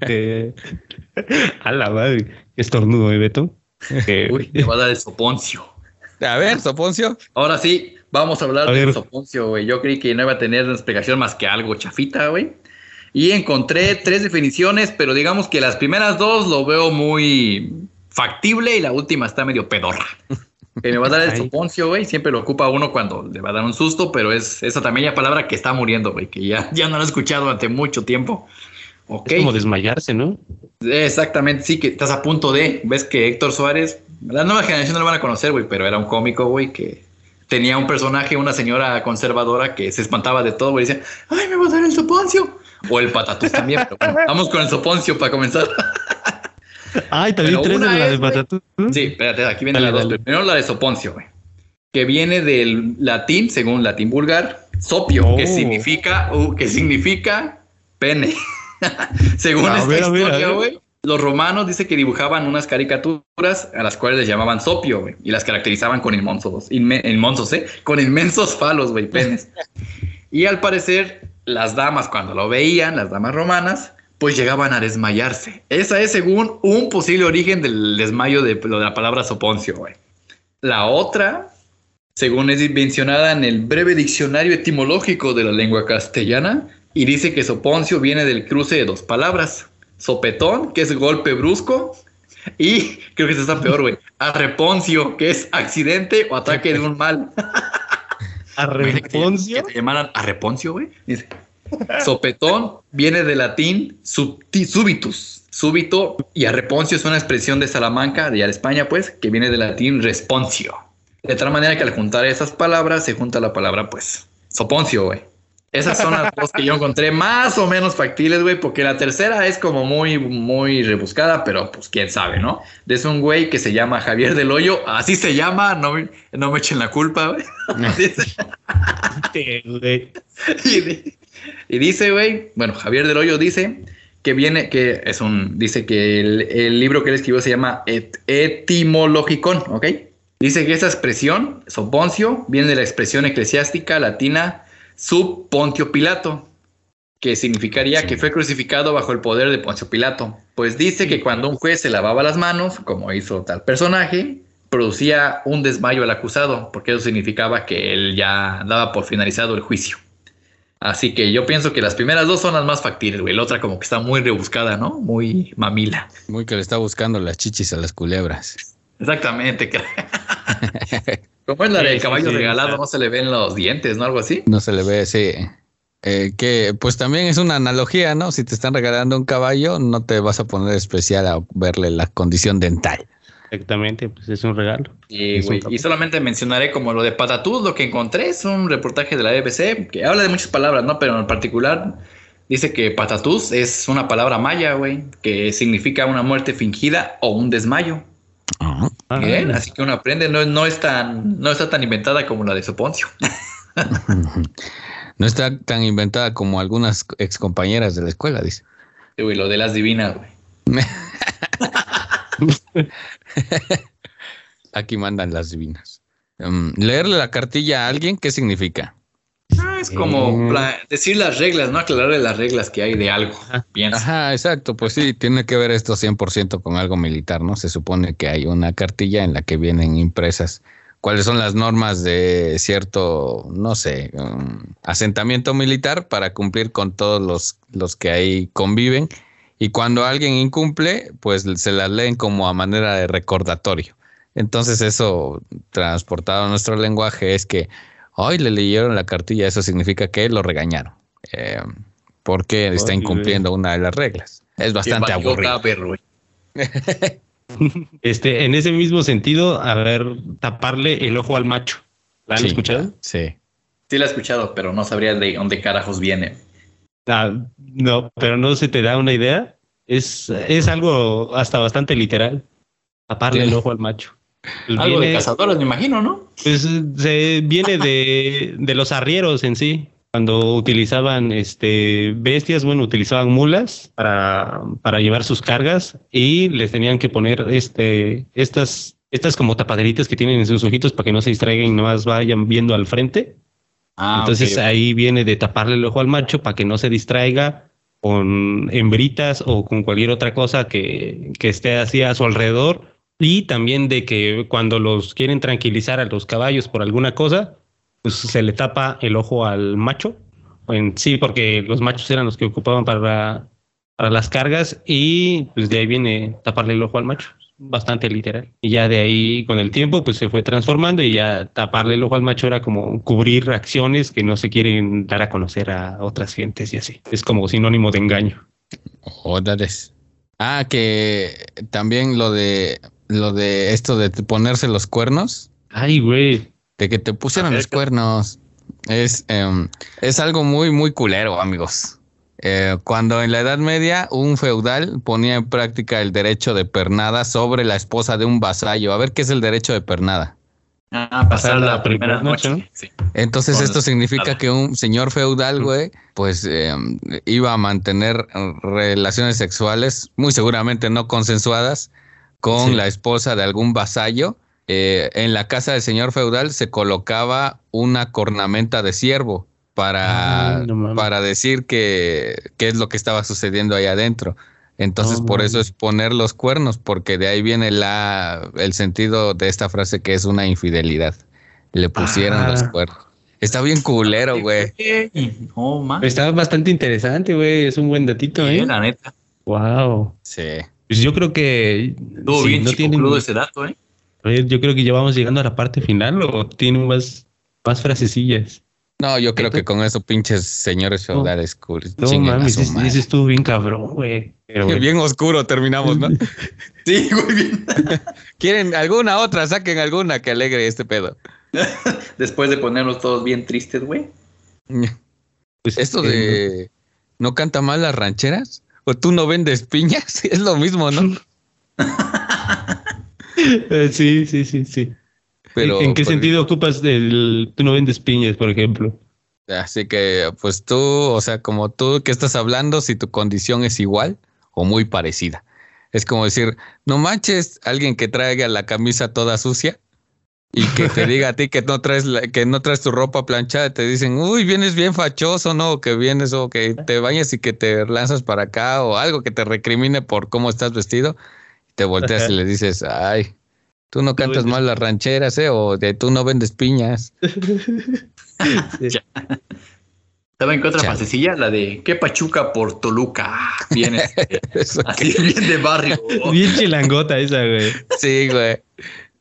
[SPEAKER 4] Eh, a la madre, qué estornudo, ¿eh, Beto?
[SPEAKER 3] Uy, te va a dar el soponcio.
[SPEAKER 1] A ver, Soponcio.
[SPEAKER 3] Ahora sí, vamos a hablar
[SPEAKER 4] A
[SPEAKER 3] del soponcio, güey. Yo creí que no iba a tener una explicación más que algo chafita, güey. Y encontré tres definiciones, pero digamos que las primeras dos lo veo muy factible y la última está medio pedorra. <laughs> Que me va a dar el soponcio, güey. Siempre lo ocupa uno cuando le va a dar un susto, pero es esa también la palabra que está muriendo, güey, que ya, ya no lo he escuchado durante mucho tiempo.
[SPEAKER 4] Es como desmayarse, ¿no?
[SPEAKER 3] Exactamente, sí, que estás a punto de. Ves que Héctor Suárez, la nueva generación no lo van a conocer, güey, pero era un cómico, güey, que tenía un personaje, una señora conservadora que se espantaba de todo, güey, y decía, ay, me va a dar el soponcio. O el patatús también, pero bueno, vamos con el soponcio para comenzar. <laughs>
[SPEAKER 4] Ay, también tres de
[SPEAKER 3] una
[SPEAKER 4] la de
[SPEAKER 3] es,
[SPEAKER 4] patatús.
[SPEAKER 3] Sí, espérate, aquí viene
[SPEAKER 4] Dale,
[SPEAKER 3] la dos.
[SPEAKER 4] dale.
[SPEAKER 3] Primero la de soponcio, güey, que viene del latín, según latín vulgar, sopio, que
[SPEAKER 4] Oh.
[SPEAKER 3] significa, uh, que significa pene. <laughs> según
[SPEAKER 4] A
[SPEAKER 3] esta historia, güey, los romanos dice que dibujaban unas caricaturas a las cuales les llamaban sopio, güey, y las caracterizaban con inmensos, inme- inmensos, ¿eh? Con inmensos falos, güey, penes. <laughs> y al parecer, las damas cuando lo veían, las damas romanas, pues llegaban a desmayarse. Esa es según un posible origen del desmayo de, de la palabra soponcio. La otra, según es mencionada en el breve diccionario etimológico de la lengua castellana, y dice que soponcio viene del cruce de dos palabras. Sopetón, que es golpe brusco, y creo que está peor, güey. Arreponcio, que es accidente o ataque de un mal. <laughs>
[SPEAKER 4] A Reponcio.
[SPEAKER 3] Que te llamaran arreponcio, güey. Dice. Sopetón viene del latín subitus, súbito, y arreponcio es una expresión de Salamanca, de España, pues, que viene del latín responsio. De tal manera que al juntar esas palabras se junta la palabra, pues, soponcio, güey. Esas son las dos que yo encontré más o menos factibles, güey, porque la tercera es como muy, muy rebuscada, pero pues quién sabe, ¿no? Es un güey que se llama Javier del Hoyo, así se llama, no me, no me echen la culpa, güey. <laughs> <laughs> Y, di- y dice, güey, bueno, Javier del Hoyo dice que viene, que es un, dice que el, el libro que él escribió se llama Et- Etimologicón, ¿ok? Dice que esa expresión, soponcio, viene de la expresión eclesiástica latina sub Pontio Pilato, que significaría que fue crucificado bajo el poder de Poncio Pilato. Pues dice que cuando un juez se lavaba las manos, como hizo tal personaje, producía un desmayo al acusado, porque eso significaba que él ya daba por finalizado el juicio. Así que yo pienso que las primeras dos son las más factibles, güey. La otra como que está muy rebuscada, ¿no? Muy mamila.
[SPEAKER 1] Muy que le está buscando las chichis a las culebras.
[SPEAKER 3] Exactamente. <laughs> Como es la
[SPEAKER 4] Sí,
[SPEAKER 3] del
[SPEAKER 4] sí,
[SPEAKER 3] caballo
[SPEAKER 4] sí,
[SPEAKER 3] regalado, no se le ven los dientes, ¿no? Algo así.
[SPEAKER 1] No se le ve ese. eh, que pues también es una analogía, ¿no? Si te están regalando un caballo, no te vas a poner especial a verle la condición dental.
[SPEAKER 4] Exactamente, pues es un regalo.
[SPEAKER 3] Y,
[SPEAKER 4] Es un
[SPEAKER 3] y solamente mencionaré como lo de Patatús, lo que encontré es un reportaje de la BBC que habla de muchas palabras, ¿no? Pero en particular dice que Patatús es una palabra maya, güey, que significa una muerte fingida o un desmayo.
[SPEAKER 1] Ah,
[SPEAKER 4] Ah,
[SPEAKER 3] Bien, así que uno aprende, no, no, es tan, no está tan inventada como la de Soponcio. <laughs>
[SPEAKER 1] No está tan inventada como algunas ex compañeras de la escuela, dice.
[SPEAKER 3] Sí, güey, lo de las divinas, güey. <laughs>
[SPEAKER 1] Aquí mandan las divinas. Mm, leerle la cartilla a alguien, ¿qué significa?
[SPEAKER 3] Es como decir las reglas, ¿no? Aclararle las reglas que hay de algo.
[SPEAKER 1] Ajá, exacto. Pues sí, tiene que ver esto 100% con algo militar, ¿no? Se supone que hay una cartilla en la que vienen impresas cuáles son las normas de cierto, no sé, um, asentamiento militar para cumplir con todos los, los que ahí conviven. Y cuando alguien incumple, pues se las leen como a manera de recordatorio. Entonces eso transportado a nuestro lenguaje es que hoy le leyeron la cartilla, eso significa que lo regañaron. Eh, porque está incumpliendo una de las reglas. Es bastante aburrido. <laughs>
[SPEAKER 4] Este, en ese mismo sentido, a ver, taparle el ojo al macho. ¿La han escuchado?
[SPEAKER 1] Sí.
[SPEAKER 3] Sí la he escuchado, pero no sabría de dónde carajos viene.
[SPEAKER 4] Ah, no, pero no se te da una idea. Es, es algo hasta bastante literal. Taparle el ojo al macho.
[SPEAKER 3] Pues algo de cazadores, me imagino, ¿no?
[SPEAKER 4] Pues se viene de, de los arrieros en sí cuando utilizaban este bestias, bueno, utilizaban mulas para, para llevar sus cargas y les tenían que poner este, estas, estas como tapaderitas que tienen en sus ojitos para que no se distraigan y nomás vayan viendo al frente. Ah, Entonces ahí viene de taparle el ojo al macho para que no se distraiga con hembritas o con cualquier otra cosa que, que esté así a su alrededor. Y también de que cuando los quieren tranquilizar a los caballos por alguna cosa, pues se le tapa el ojo al macho. Sí, porque los machos eran los que ocupaban para, para las cargas y pues de ahí viene taparle el ojo al macho. Bastante literal. Y ya de ahí con el tiempo pues se fue transformando y ya taparle el ojo al macho era como cubrir acciones que no se quieren dar a conocer a otras gentes y así. Es como sinónimo de engaño.
[SPEAKER 1] Jodas. Ah, que también lo de lo de esto de ponerse los cuernos.
[SPEAKER 4] Ay, güey
[SPEAKER 1] de que te pusieron los cuernos. Es, em, es algo muy, muy culero, amigos. Eh, cuando en la Edad Media un feudal ponía en práctica el derecho de pernada sobre la esposa de un vasallo. A ver qué es el derecho de pernada.
[SPEAKER 3] Ah, pasar la, primera noche.
[SPEAKER 1] Entonces esto significa que un señor feudal, güey, pues em, iba a mantener relaciones sexuales, muy seguramente no consensuadas, con la esposa de algún vasallo eh, en la casa del señor feudal se colocaba una cornamenta de ciervo para, para decir que qué es lo que estaba sucediendo ahí adentro. Entonces, por eso es poner los cuernos, porque de ahí viene la, el sentido de esta frase que es una infidelidad. Le pusieron los cuernos. Está bien culero, güey.
[SPEAKER 4] Está bastante interesante, güey. Es un buen datito, ¿eh?
[SPEAKER 3] la neta.
[SPEAKER 4] Wow.
[SPEAKER 1] Sí.
[SPEAKER 4] Pues yo creo que.
[SPEAKER 3] bien no tiene ese dato, ¿eh?
[SPEAKER 4] Yo creo que ya vamos llegando a la parte final o tiene más, más frasecillas.
[SPEAKER 1] No, yo creo que con eso pinches señores feudales cool.
[SPEAKER 4] No mames, ese estuvo bien cabrón, güey. <laughs>
[SPEAKER 1] Bien oscuro terminamos, ¿no? <laughs> <laughs>
[SPEAKER 3] sí, muy bien.
[SPEAKER 1] ¿Quieren alguna otra? Saquen alguna que alegre este pedo.
[SPEAKER 3] Después de ponernos todos bien tristes, güey.
[SPEAKER 1] Pues esto de no canta mal las rancheras o tú no vendes piñas, <laughs> es lo mismo, ¿no?
[SPEAKER 4] Eh, sí, sí, sí, sí. Pero, ¿En qué sentido ocupas del tú no vendes piñas, por ejemplo?
[SPEAKER 1] Así que, pues tú, o sea, como tú que estás hablando, si tu condición es igual o muy parecida. Es como decir, no manches, alguien que traiga la camisa toda sucia y que te <laughs> diga a ti que no traes que no traes tu ropa planchada, te dicen, uy, vienes bien fachoso, ¿no? O que vienes o que te bañas y que te lanzas para acá o algo que te recrimine por cómo estás vestido te volteas y le dices, ay, tú no cantas mal las rancheras, ¿eh? O de tú no vendes piñas. <laughs>
[SPEAKER 3] ¿Saben qué otra pasecilla? La de ¿Qué Pachuca por Toluca? Bien, <laughs> así bien de barrio.
[SPEAKER 4] Bien chilangota esa, güey.
[SPEAKER 1] Sí, güey.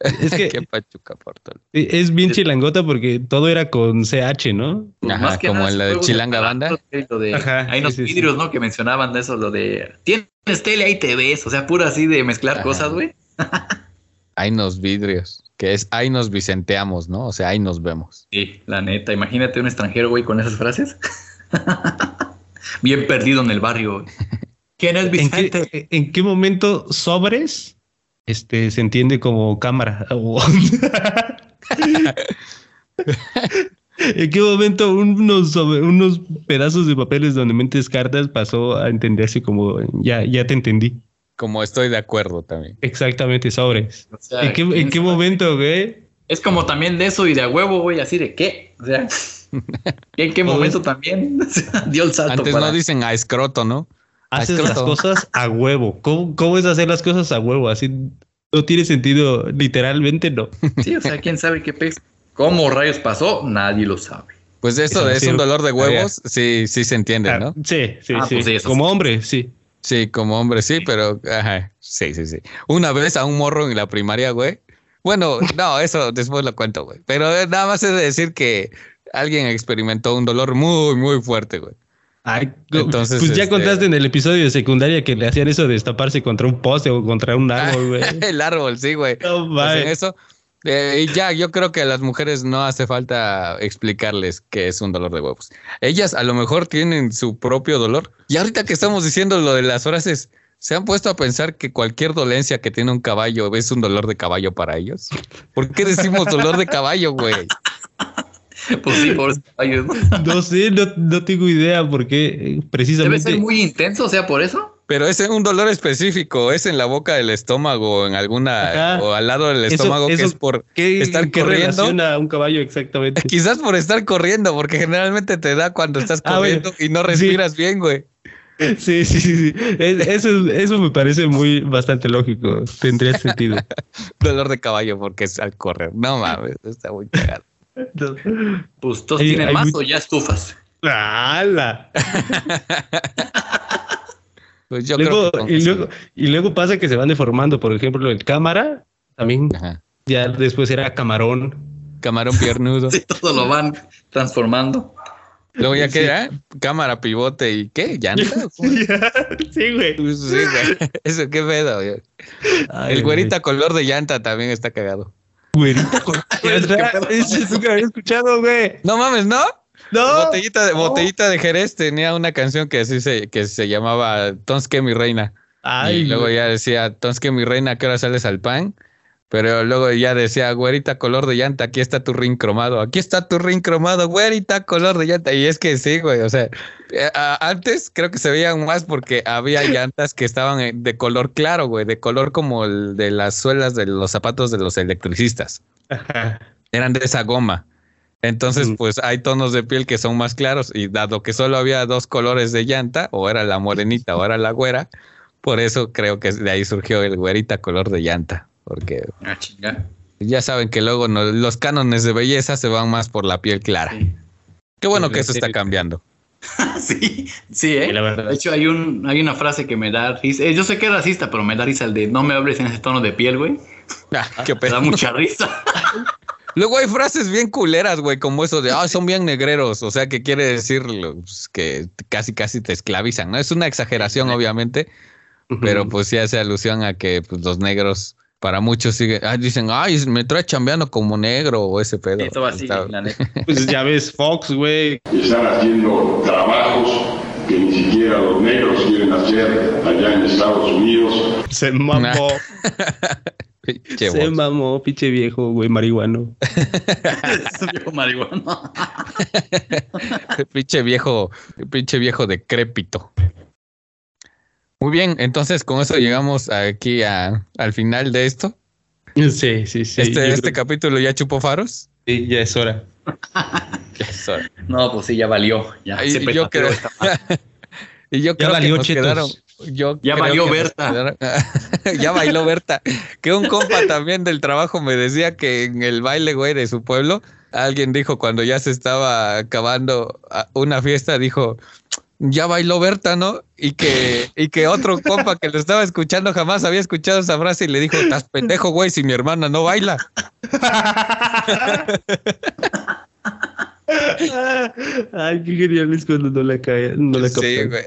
[SPEAKER 4] Es <laughs> que
[SPEAKER 1] ¿Qué Pachuca por Toluca?
[SPEAKER 4] Es bien chilangota porque todo era con CH, ¿no?
[SPEAKER 1] Pues Ajá, como en la de Chilanga Banda.
[SPEAKER 3] Ajá, hay unos vidrios, ¿no? Que mencionaban de eso, lo de tienes tele, ahí te ves. O sea, puro así de mezclar cosas, güey. <laughs>
[SPEAKER 1] hay unos vidrios, que es ahí nos vicenteamos, ¿no? O sea, ahí nos vemos.
[SPEAKER 3] Sí, la neta. Imagínate un extranjero, güey, con esas frases. <laughs> Bien perdido en el barrio.
[SPEAKER 4] ¿Quién es Vicente? ¿En qué, momento sobres este, se entiende como cámara? <laughs> ¿En qué momento unos, unos pedazos de papeles donde mentes cartas pasó a entenderse como ya, ya te entendí?
[SPEAKER 1] Como estoy de acuerdo también.
[SPEAKER 4] Exactamente, sobres. ¿En qué, momento, güey?
[SPEAKER 3] Es como también de eso y de a huevo, güey, así de qué. O sea. ¿Y <laughs> en qué momento también dio el salto?
[SPEAKER 1] Antes no dicen a escroto, ¿no?
[SPEAKER 4] Haces las cosas a huevo. ¿Cómo, ¿Cómo es hacer las cosas a huevo? Así no tiene sentido, literalmente no.
[SPEAKER 3] Sí, o sea, quién sabe qué pez. ¿Cómo rayos pasó? Nadie lo sabe.
[SPEAKER 1] Pues eso es un dolor de huevos, sí, sí se entiende,
[SPEAKER 4] Ah,
[SPEAKER 1] ¿no?
[SPEAKER 4] Sí, sí,
[SPEAKER 3] Ah,
[SPEAKER 4] sí.
[SPEAKER 3] pues sí,
[SPEAKER 4] Como hombre, sí.
[SPEAKER 1] Sí, como hombre, sí, pero ajá, sí, sí, sí. Una vez a un morro en la primaria, güey. Bueno, no, eso después lo cuento, güey. Pero nada más es de decir que alguien experimentó un dolor muy, muy fuerte, güey.
[SPEAKER 4] Ay,
[SPEAKER 1] Entonces,
[SPEAKER 4] pues ya
[SPEAKER 1] este-
[SPEAKER 4] contaste en el episodio de secundaria que le hacían eso de destaparse contra un poste o contra un <laughs> árbol, güey.
[SPEAKER 1] El árbol, sí, güey.
[SPEAKER 4] No, vale.
[SPEAKER 1] eso. Eh, y ya, yo creo que a las mujeres no hace falta explicarles que es un dolor de huevos. Ellas a lo mejor tienen su propio dolor. Y ahorita que estamos diciendo lo de las frases, ¿se han puesto a pensar que cualquier dolencia que tiene un caballo es un dolor de caballo para ellos? ¿Por qué decimos dolor de caballo, güey?
[SPEAKER 3] Pues sí, por caballos. <laughs> ¿no?
[SPEAKER 4] No sé, no, no tengo idea porque eh,
[SPEAKER 3] Debe
[SPEAKER 4] precisamente.
[SPEAKER 3] ser muy intenso, o sea, por eso.
[SPEAKER 1] Pero es un dolor específico, es en la boca del estómago, en alguna,
[SPEAKER 4] Ajá.
[SPEAKER 1] o al lado del
[SPEAKER 4] Eso-
[SPEAKER 1] estómago, que
[SPEAKER 4] eso-
[SPEAKER 1] es por
[SPEAKER 4] ¿Qué,
[SPEAKER 1] estar
[SPEAKER 4] qué
[SPEAKER 1] corriendo.
[SPEAKER 4] a un caballo <laughs> exactamente?
[SPEAKER 1] Quizás por estar corriendo, porque generalmente te da cuando estás
[SPEAKER 4] Ah,
[SPEAKER 1] corriendo
[SPEAKER 4] bueno.
[SPEAKER 1] y no respiras bien, güey.
[SPEAKER 4] Sí, sí, sí. sí. Es- Eso, eso me parece muy bastante lógico. Tendría sentido. <laughs>
[SPEAKER 1] Dolor de caballo porque es al correr. No mames, está muy cagado.
[SPEAKER 3] Pues todos tienen
[SPEAKER 4] hay
[SPEAKER 3] más
[SPEAKER 4] mucho-
[SPEAKER 3] o ya estufas.
[SPEAKER 4] ¡Hala! <laughs>
[SPEAKER 1] Pues yo
[SPEAKER 4] Luego-
[SPEAKER 1] creo que
[SPEAKER 4] y, luego, y luego pasa que se van deformando. Por ejemplo, el cámara también
[SPEAKER 1] Ajá.
[SPEAKER 4] ya después era camarón.
[SPEAKER 1] Camarón piernudo. <laughs>
[SPEAKER 3] Sí, todo lo van transformando.
[SPEAKER 1] Luego ya
[SPEAKER 4] Sí.
[SPEAKER 1] queda cámara, pivote y qué, llanta. <laughs>
[SPEAKER 4] Sí, güey.
[SPEAKER 1] Pues sí, güey. Eso qué pedo.
[SPEAKER 4] Ay,
[SPEAKER 1] El güerita color de llanta también está cagado.
[SPEAKER 4] Güerita con <laughs> nunca había escuchado, güey.
[SPEAKER 1] No mames, ¿no?
[SPEAKER 4] No.
[SPEAKER 1] Botellita de, botellita de Jerez tenía una canción que así se, que se llamaba Tonske mi reina.
[SPEAKER 4] Ay,
[SPEAKER 1] y luego
[SPEAKER 4] güey.
[SPEAKER 1] ya decía, Tonske mi reina, ¿a qué hora sales al pan? Pero luego ya decía, güerita color de llanta, aquí está tu ring cromado, aquí está tu ring cromado, güerita color de llanta. Y es que sí, güey, o sea, eh, antes creo que se veían más porque había llantas que estaban eh, de color claro, güey, de color como el de las suelas de los zapatos de los electricistas.
[SPEAKER 4] Ajá.
[SPEAKER 1] Eran de esa goma. Entonces,
[SPEAKER 4] Mm.
[SPEAKER 1] pues hay tonos de piel que son más claros y dado que solo había dos colores de llanta, o era la morenita o era la güera, por eso creo que de ahí surgió el güerita color de llanta, porque
[SPEAKER 3] Ah, chinga.
[SPEAKER 1] ya saben que luego no- los cánones de belleza se van más por la piel clara.
[SPEAKER 3] Sí.
[SPEAKER 1] Qué bueno
[SPEAKER 4] Sí,
[SPEAKER 1] que eso
[SPEAKER 4] sí.
[SPEAKER 1] está cambiando. <laughs>
[SPEAKER 3] sí, sí, ¿eh?
[SPEAKER 4] Sí, la verdad.
[SPEAKER 3] De hecho, hay, un, hay una frase que me da risa. Eh, Yo sé que es racista, pero me da risa el de no me hables en ese tono de piel, güey.
[SPEAKER 1] Ah, qué
[SPEAKER 3] Me da mucha risa. <laughs>
[SPEAKER 1] Luego hay frases bien culeras, güey, como eso de, ah, son bien negreros, o sea, que quiere decir pues, que casi, casi te esclavizan, ¿no? Es una exageración, obviamente, pero pues sí hace alusión a que pues, los negros, para muchos siguen, ah, dicen, ay, me trae chambeando como negro o ese pedo.
[SPEAKER 3] Esto va así, la neta. <laughs>
[SPEAKER 4] Pues ya ves, Fox, güey.
[SPEAKER 7] Están haciendo trabajos que ni siquiera los negros quieren hacer allá en Estados Unidos.
[SPEAKER 4] Se mamó. <laughs>
[SPEAKER 1] Pinche
[SPEAKER 4] se mamó, pinche viejo, güey, marihuano. <laughs>
[SPEAKER 3] Viejo marihuana.
[SPEAKER 1] pinche viejo, pinche viejo decrépito. Muy bien, entonces con eso llegamos aquí a- al final de esto.
[SPEAKER 4] Sí, sí, sí.
[SPEAKER 1] este este
[SPEAKER 4] creo
[SPEAKER 1] capítulo ya chupó faros.
[SPEAKER 4] que ya es hora. <laughs>
[SPEAKER 1] Eso.
[SPEAKER 3] No, pues sí, ya valió. Ya
[SPEAKER 1] Ay,
[SPEAKER 3] se
[SPEAKER 1] yo creo-. <laughs> Y yo
[SPEAKER 4] Ya
[SPEAKER 1] creo
[SPEAKER 4] valió
[SPEAKER 1] que nos
[SPEAKER 4] chetos.
[SPEAKER 1] quedaron. Yo
[SPEAKER 3] Ya
[SPEAKER 1] creo
[SPEAKER 3] valió Berta. <laughs>
[SPEAKER 1] ya bailó Berta. Que un compa también del trabajo me decía que en el baile, güey, de su pueblo, alguien dijo cuando ya se estaba acabando ah, una fiesta, dijo, ya bailó Berta, ¿no? Y que, <laughs> y que otro compa que lo estaba escuchando jamás había escuchado esa frase y le dijo, estás pendejo, güey, si mi hermana no baila. <laughs>
[SPEAKER 4] Ay, qué genial es cuando no la cae, no la
[SPEAKER 1] sí, güey.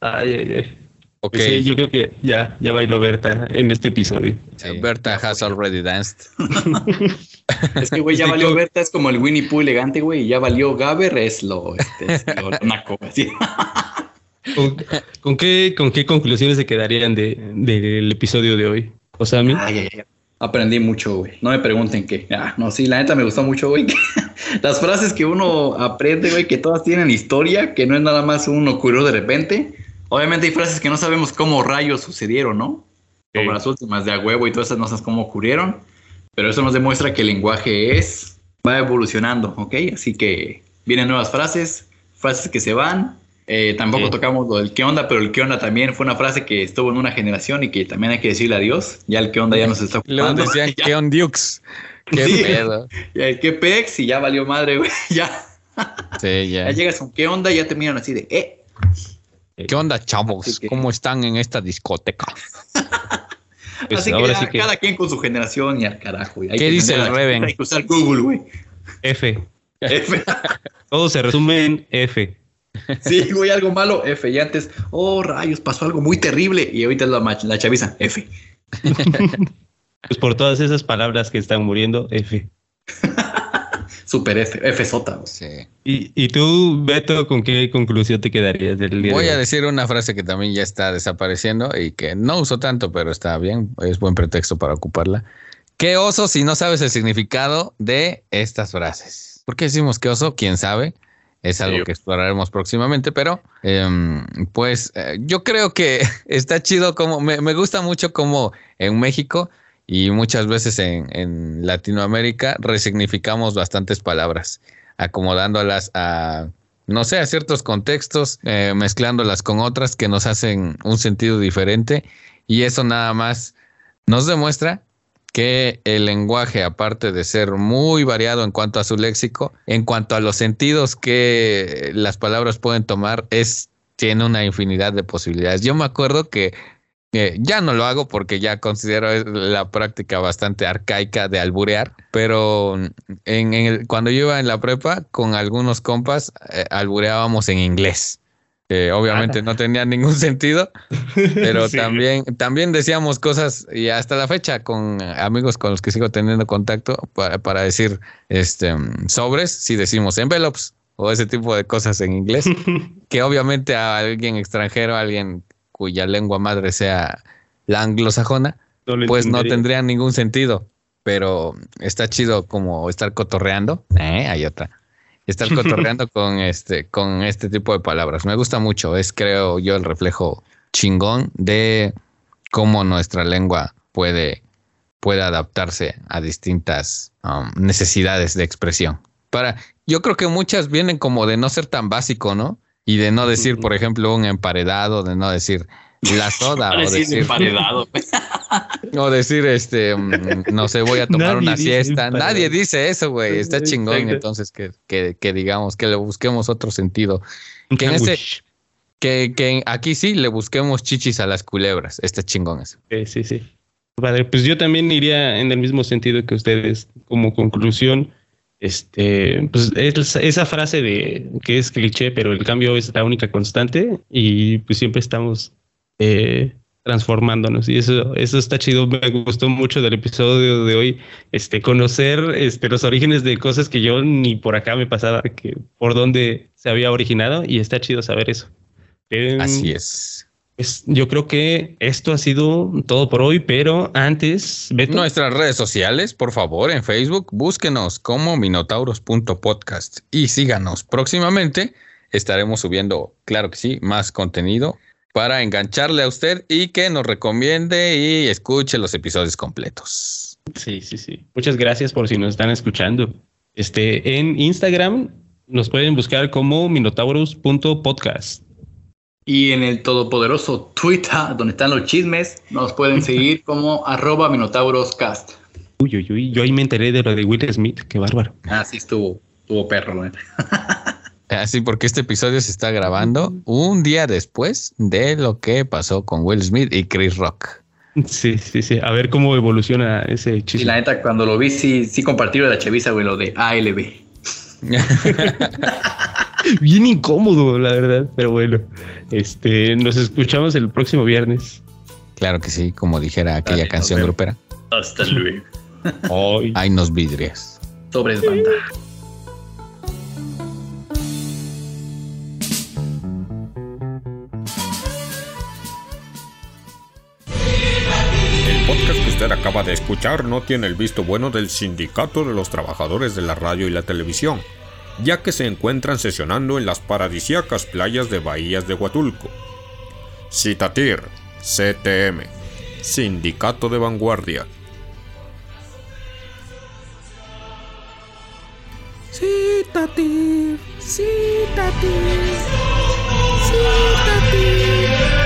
[SPEAKER 4] Ay, ay, ay.
[SPEAKER 1] Ok.
[SPEAKER 4] Sí, yo creo que ya, ya bailó Berta en este episodio.
[SPEAKER 1] Berta has already danced. <laughs>
[SPEAKER 3] Es que, güey, ya <laughs> valió Berta, es como el Winnie Pooh elegante, güey. Y ya valió Gaber, es lo, este, es lo naco, así. <laughs>
[SPEAKER 4] ¿Con, con qué, ¿Con qué conclusiones se quedarían de, del episodio de hoy? O sea, a mí.
[SPEAKER 3] Ay, ay, ay. Aprendí mucho, güey. No me pregunten qué. Ah, no, sí, la neta me gustó mucho, güey. Las frases que uno aprende, güey, que todas tienen historia, que no es nada más un ocurrió de repente. Obviamente hay frases que no sabemos cómo rayos sucedieron, ¿no? Como
[SPEAKER 4] Sí.
[SPEAKER 3] las últimas de a huevo y todas esas no sabes cómo ocurrieron. Pero eso nos demuestra que el lenguaje es va evolucionando, ¿ok? Así que vienen nuevas frases, frases que se van. Eh, tampoco
[SPEAKER 4] Sí.
[SPEAKER 3] tocamos lo del qué onda, pero el qué onda también fue una frase que estuvo en una generación y que también hay que decirle adiós. Ya el qué onda ya nos está <laughs>
[SPEAKER 1] Luego
[SPEAKER 3] ocupando.
[SPEAKER 1] decían <laughs>
[SPEAKER 3] ya,
[SPEAKER 1] que on Dukes. Qué
[SPEAKER 3] Sí.
[SPEAKER 1] pedo. <laughs>
[SPEAKER 3] ya el qué pex y ya valió madre, güey. Ya,
[SPEAKER 1] Sí,
[SPEAKER 3] ya
[SPEAKER 1] ya.
[SPEAKER 3] llegas con qué onda y ya terminan así de, eh.
[SPEAKER 1] ¿Qué onda, chavos?
[SPEAKER 3] Que-
[SPEAKER 1] ¿Cómo están en esta discoteca? <laughs>
[SPEAKER 4] Pues
[SPEAKER 3] así que,
[SPEAKER 4] ahora
[SPEAKER 3] ya,
[SPEAKER 4] sí que
[SPEAKER 3] cada quien con su generación y al carajo. Hay
[SPEAKER 1] ¿Qué
[SPEAKER 3] que
[SPEAKER 1] dice el Reven?
[SPEAKER 3] Hay que usar Google, güey.
[SPEAKER 4] F. <laughs>
[SPEAKER 3] F. <laughs>
[SPEAKER 4] Todo se resume en F.
[SPEAKER 3] Sí, güey, algo malo, F. Y antes, oh, rayos, pasó algo muy terrible. Y ahorita es la, la chaviza, F.
[SPEAKER 4] Pues por todas esas palabras que están muriendo, F.
[SPEAKER 3] Super F, F sota. güey.
[SPEAKER 1] Sí.
[SPEAKER 4] ¿Y, y tú, Beto, con qué conclusión te quedarías del día
[SPEAKER 1] Voy
[SPEAKER 4] de
[SPEAKER 1] a decir una frase que también ya está desapareciendo y que no uso tanto, pero está bien, es buen pretexto para ocuparla. ¿Qué oso si no sabes el significado de estas frases? ¿Por qué decimos qué oso? ¿Quién sabe? Es algo que exploraremos próximamente, pero em, pues eh, yo creo que <laughs> está chido como, me, me gusta mucho como en México y muchas veces en, Latinoamérica resignificamos bastantes palabras, acomodándolas a, no sé, a ciertos contextos, eh, mezclándolas con otras que nos hacen un sentido diferente y eso nada más nos demuestra que el lenguaje, aparte de ser muy variado en cuanto a su léxico, en cuanto a los sentidos que las palabras pueden tomar, es tiene una infinidad de posibilidades. Yo me acuerdo que eh, ya no lo hago porque ya considero la práctica bastante arcaica de alburear, pero en, en el- cuando yo iba en la prepa con algunos compas eh, albureábamos en inglés. Eh, obviamente no tenía ningún sentido, pero <laughs>
[SPEAKER 4] Sí.
[SPEAKER 1] también, también decíamos cosas y hasta la fecha con amigos con los que sigo teniendo contacto para, para decir este sobres, si decimos envelopes o ese tipo de cosas en inglés, <laughs> que obviamente a alguien extranjero, a alguien cuya lengua madre sea la anglosajona,
[SPEAKER 4] No
[SPEAKER 1] pues no tendría ningún sentido. Pero está chido como estar cotorreando. Eh, hay otra. Estar <laughs> cotorreando con este, con este tipo de palabras. Me gusta mucho. Es, creo yo, el reflejo chingón de cómo nuestra lengua puede, puede adaptarse a distintas um, necesidades de expresión. Para, yo creo que muchas vienen como de no ser tan básico, ¿no? Y de no decir, por ejemplo, un emparedado, de no decir la soda, <laughs> o decir,
[SPEAKER 3] emparedado. <laughs>
[SPEAKER 1] o decir, este, mm, no sé, voy a tomar
[SPEAKER 4] Nadie
[SPEAKER 1] una siesta.
[SPEAKER 4] emparedado.
[SPEAKER 1] Nadie dice eso, güey. Está chingón.
[SPEAKER 4] Exacto.
[SPEAKER 1] Entonces, que, que, que digamos, que le busquemos otro sentido. Que en este-. Que, que aquí sí le busquemos chichis a las culebras. Está chingón eso.
[SPEAKER 4] Sí, sí, sí. Padre, pues yo también iría en el mismo sentido que ustedes. Como conclusión, este, pues es esa frase de que es cliché, pero el cambio es la única constante y pues siempre estamos eh, transformándonos y eso, eso está chido. Me gustó mucho del episodio de hoy, este, conocer este, los orígenes de cosas que yo ni por acá me pasaba, que por dónde se había originado y está chido saber eso.
[SPEAKER 1] Así es.
[SPEAKER 4] Pues yo creo que esto ha sido todo por hoy, pero antes, Beto,
[SPEAKER 1] Nuestras redes sociales, por favor, en Facebook, búsquenos como minotauros.podcast y síganos. Próximamente estaremos subiendo, claro que sí, más contenido para engancharle a usted y que nos recomiende y escuche los episodios completos.
[SPEAKER 4] sí, sí, sí. Muchas gracias por si nos están escuchando. Este, en Instagram nos pueden buscar como minotaurus.podcast.
[SPEAKER 3] Y en el todopoderoso Twitter, donde están los chismes, nos pueden seguir <laughs> como arroba minotauroscast.
[SPEAKER 4] Uy, uy, uy, yo ahí me enteré de lo de Will Smith, qué bárbaro.
[SPEAKER 3] Así estuvo, estuvo perro, <laughs> güey.
[SPEAKER 1] Así porque este episodio se está grabando un día después de lo que pasó con Will Smith y Chris Rock.
[SPEAKER 4] Sí, sí, sí. A ver cómo evoluciona ese
[SPEAKER 3] Y
[SPEAKER 4] chisme.
[SPEAKER 3] la neta, cuando lo vi, sí, sí compartí lo de la chaviza, güey, lo de ALB. <laughs> <laughs>
[SPEAKER 4] Bien incómodo, la verdad. Pero bueno, este, nos escuchamos el próximo viernes.
[SPEAKER 1] claro que sí, como dijera aquella canción grupera.
[SPEAKER 3] Hasta luego. <laughs>
[SPEAKER 4] Ay.
[SPEAKER 1] Hay nos vidrias.
[SPEAKER 3] Sobres banda.
[SPEAKER 2] El podcast que usted acaba de escuchar no tiene el visto bueno del Sindicato de los Trabajadores de la Radio y la Televisión, ya que se encuentran sesionando en las paradisíacas playas de Bahías de Huatulco. Citatir, CTM, Sindicato de Vanguardia.
[SPEAKER 1] Sí, Tati. Sí, Tati. Sí, Tati.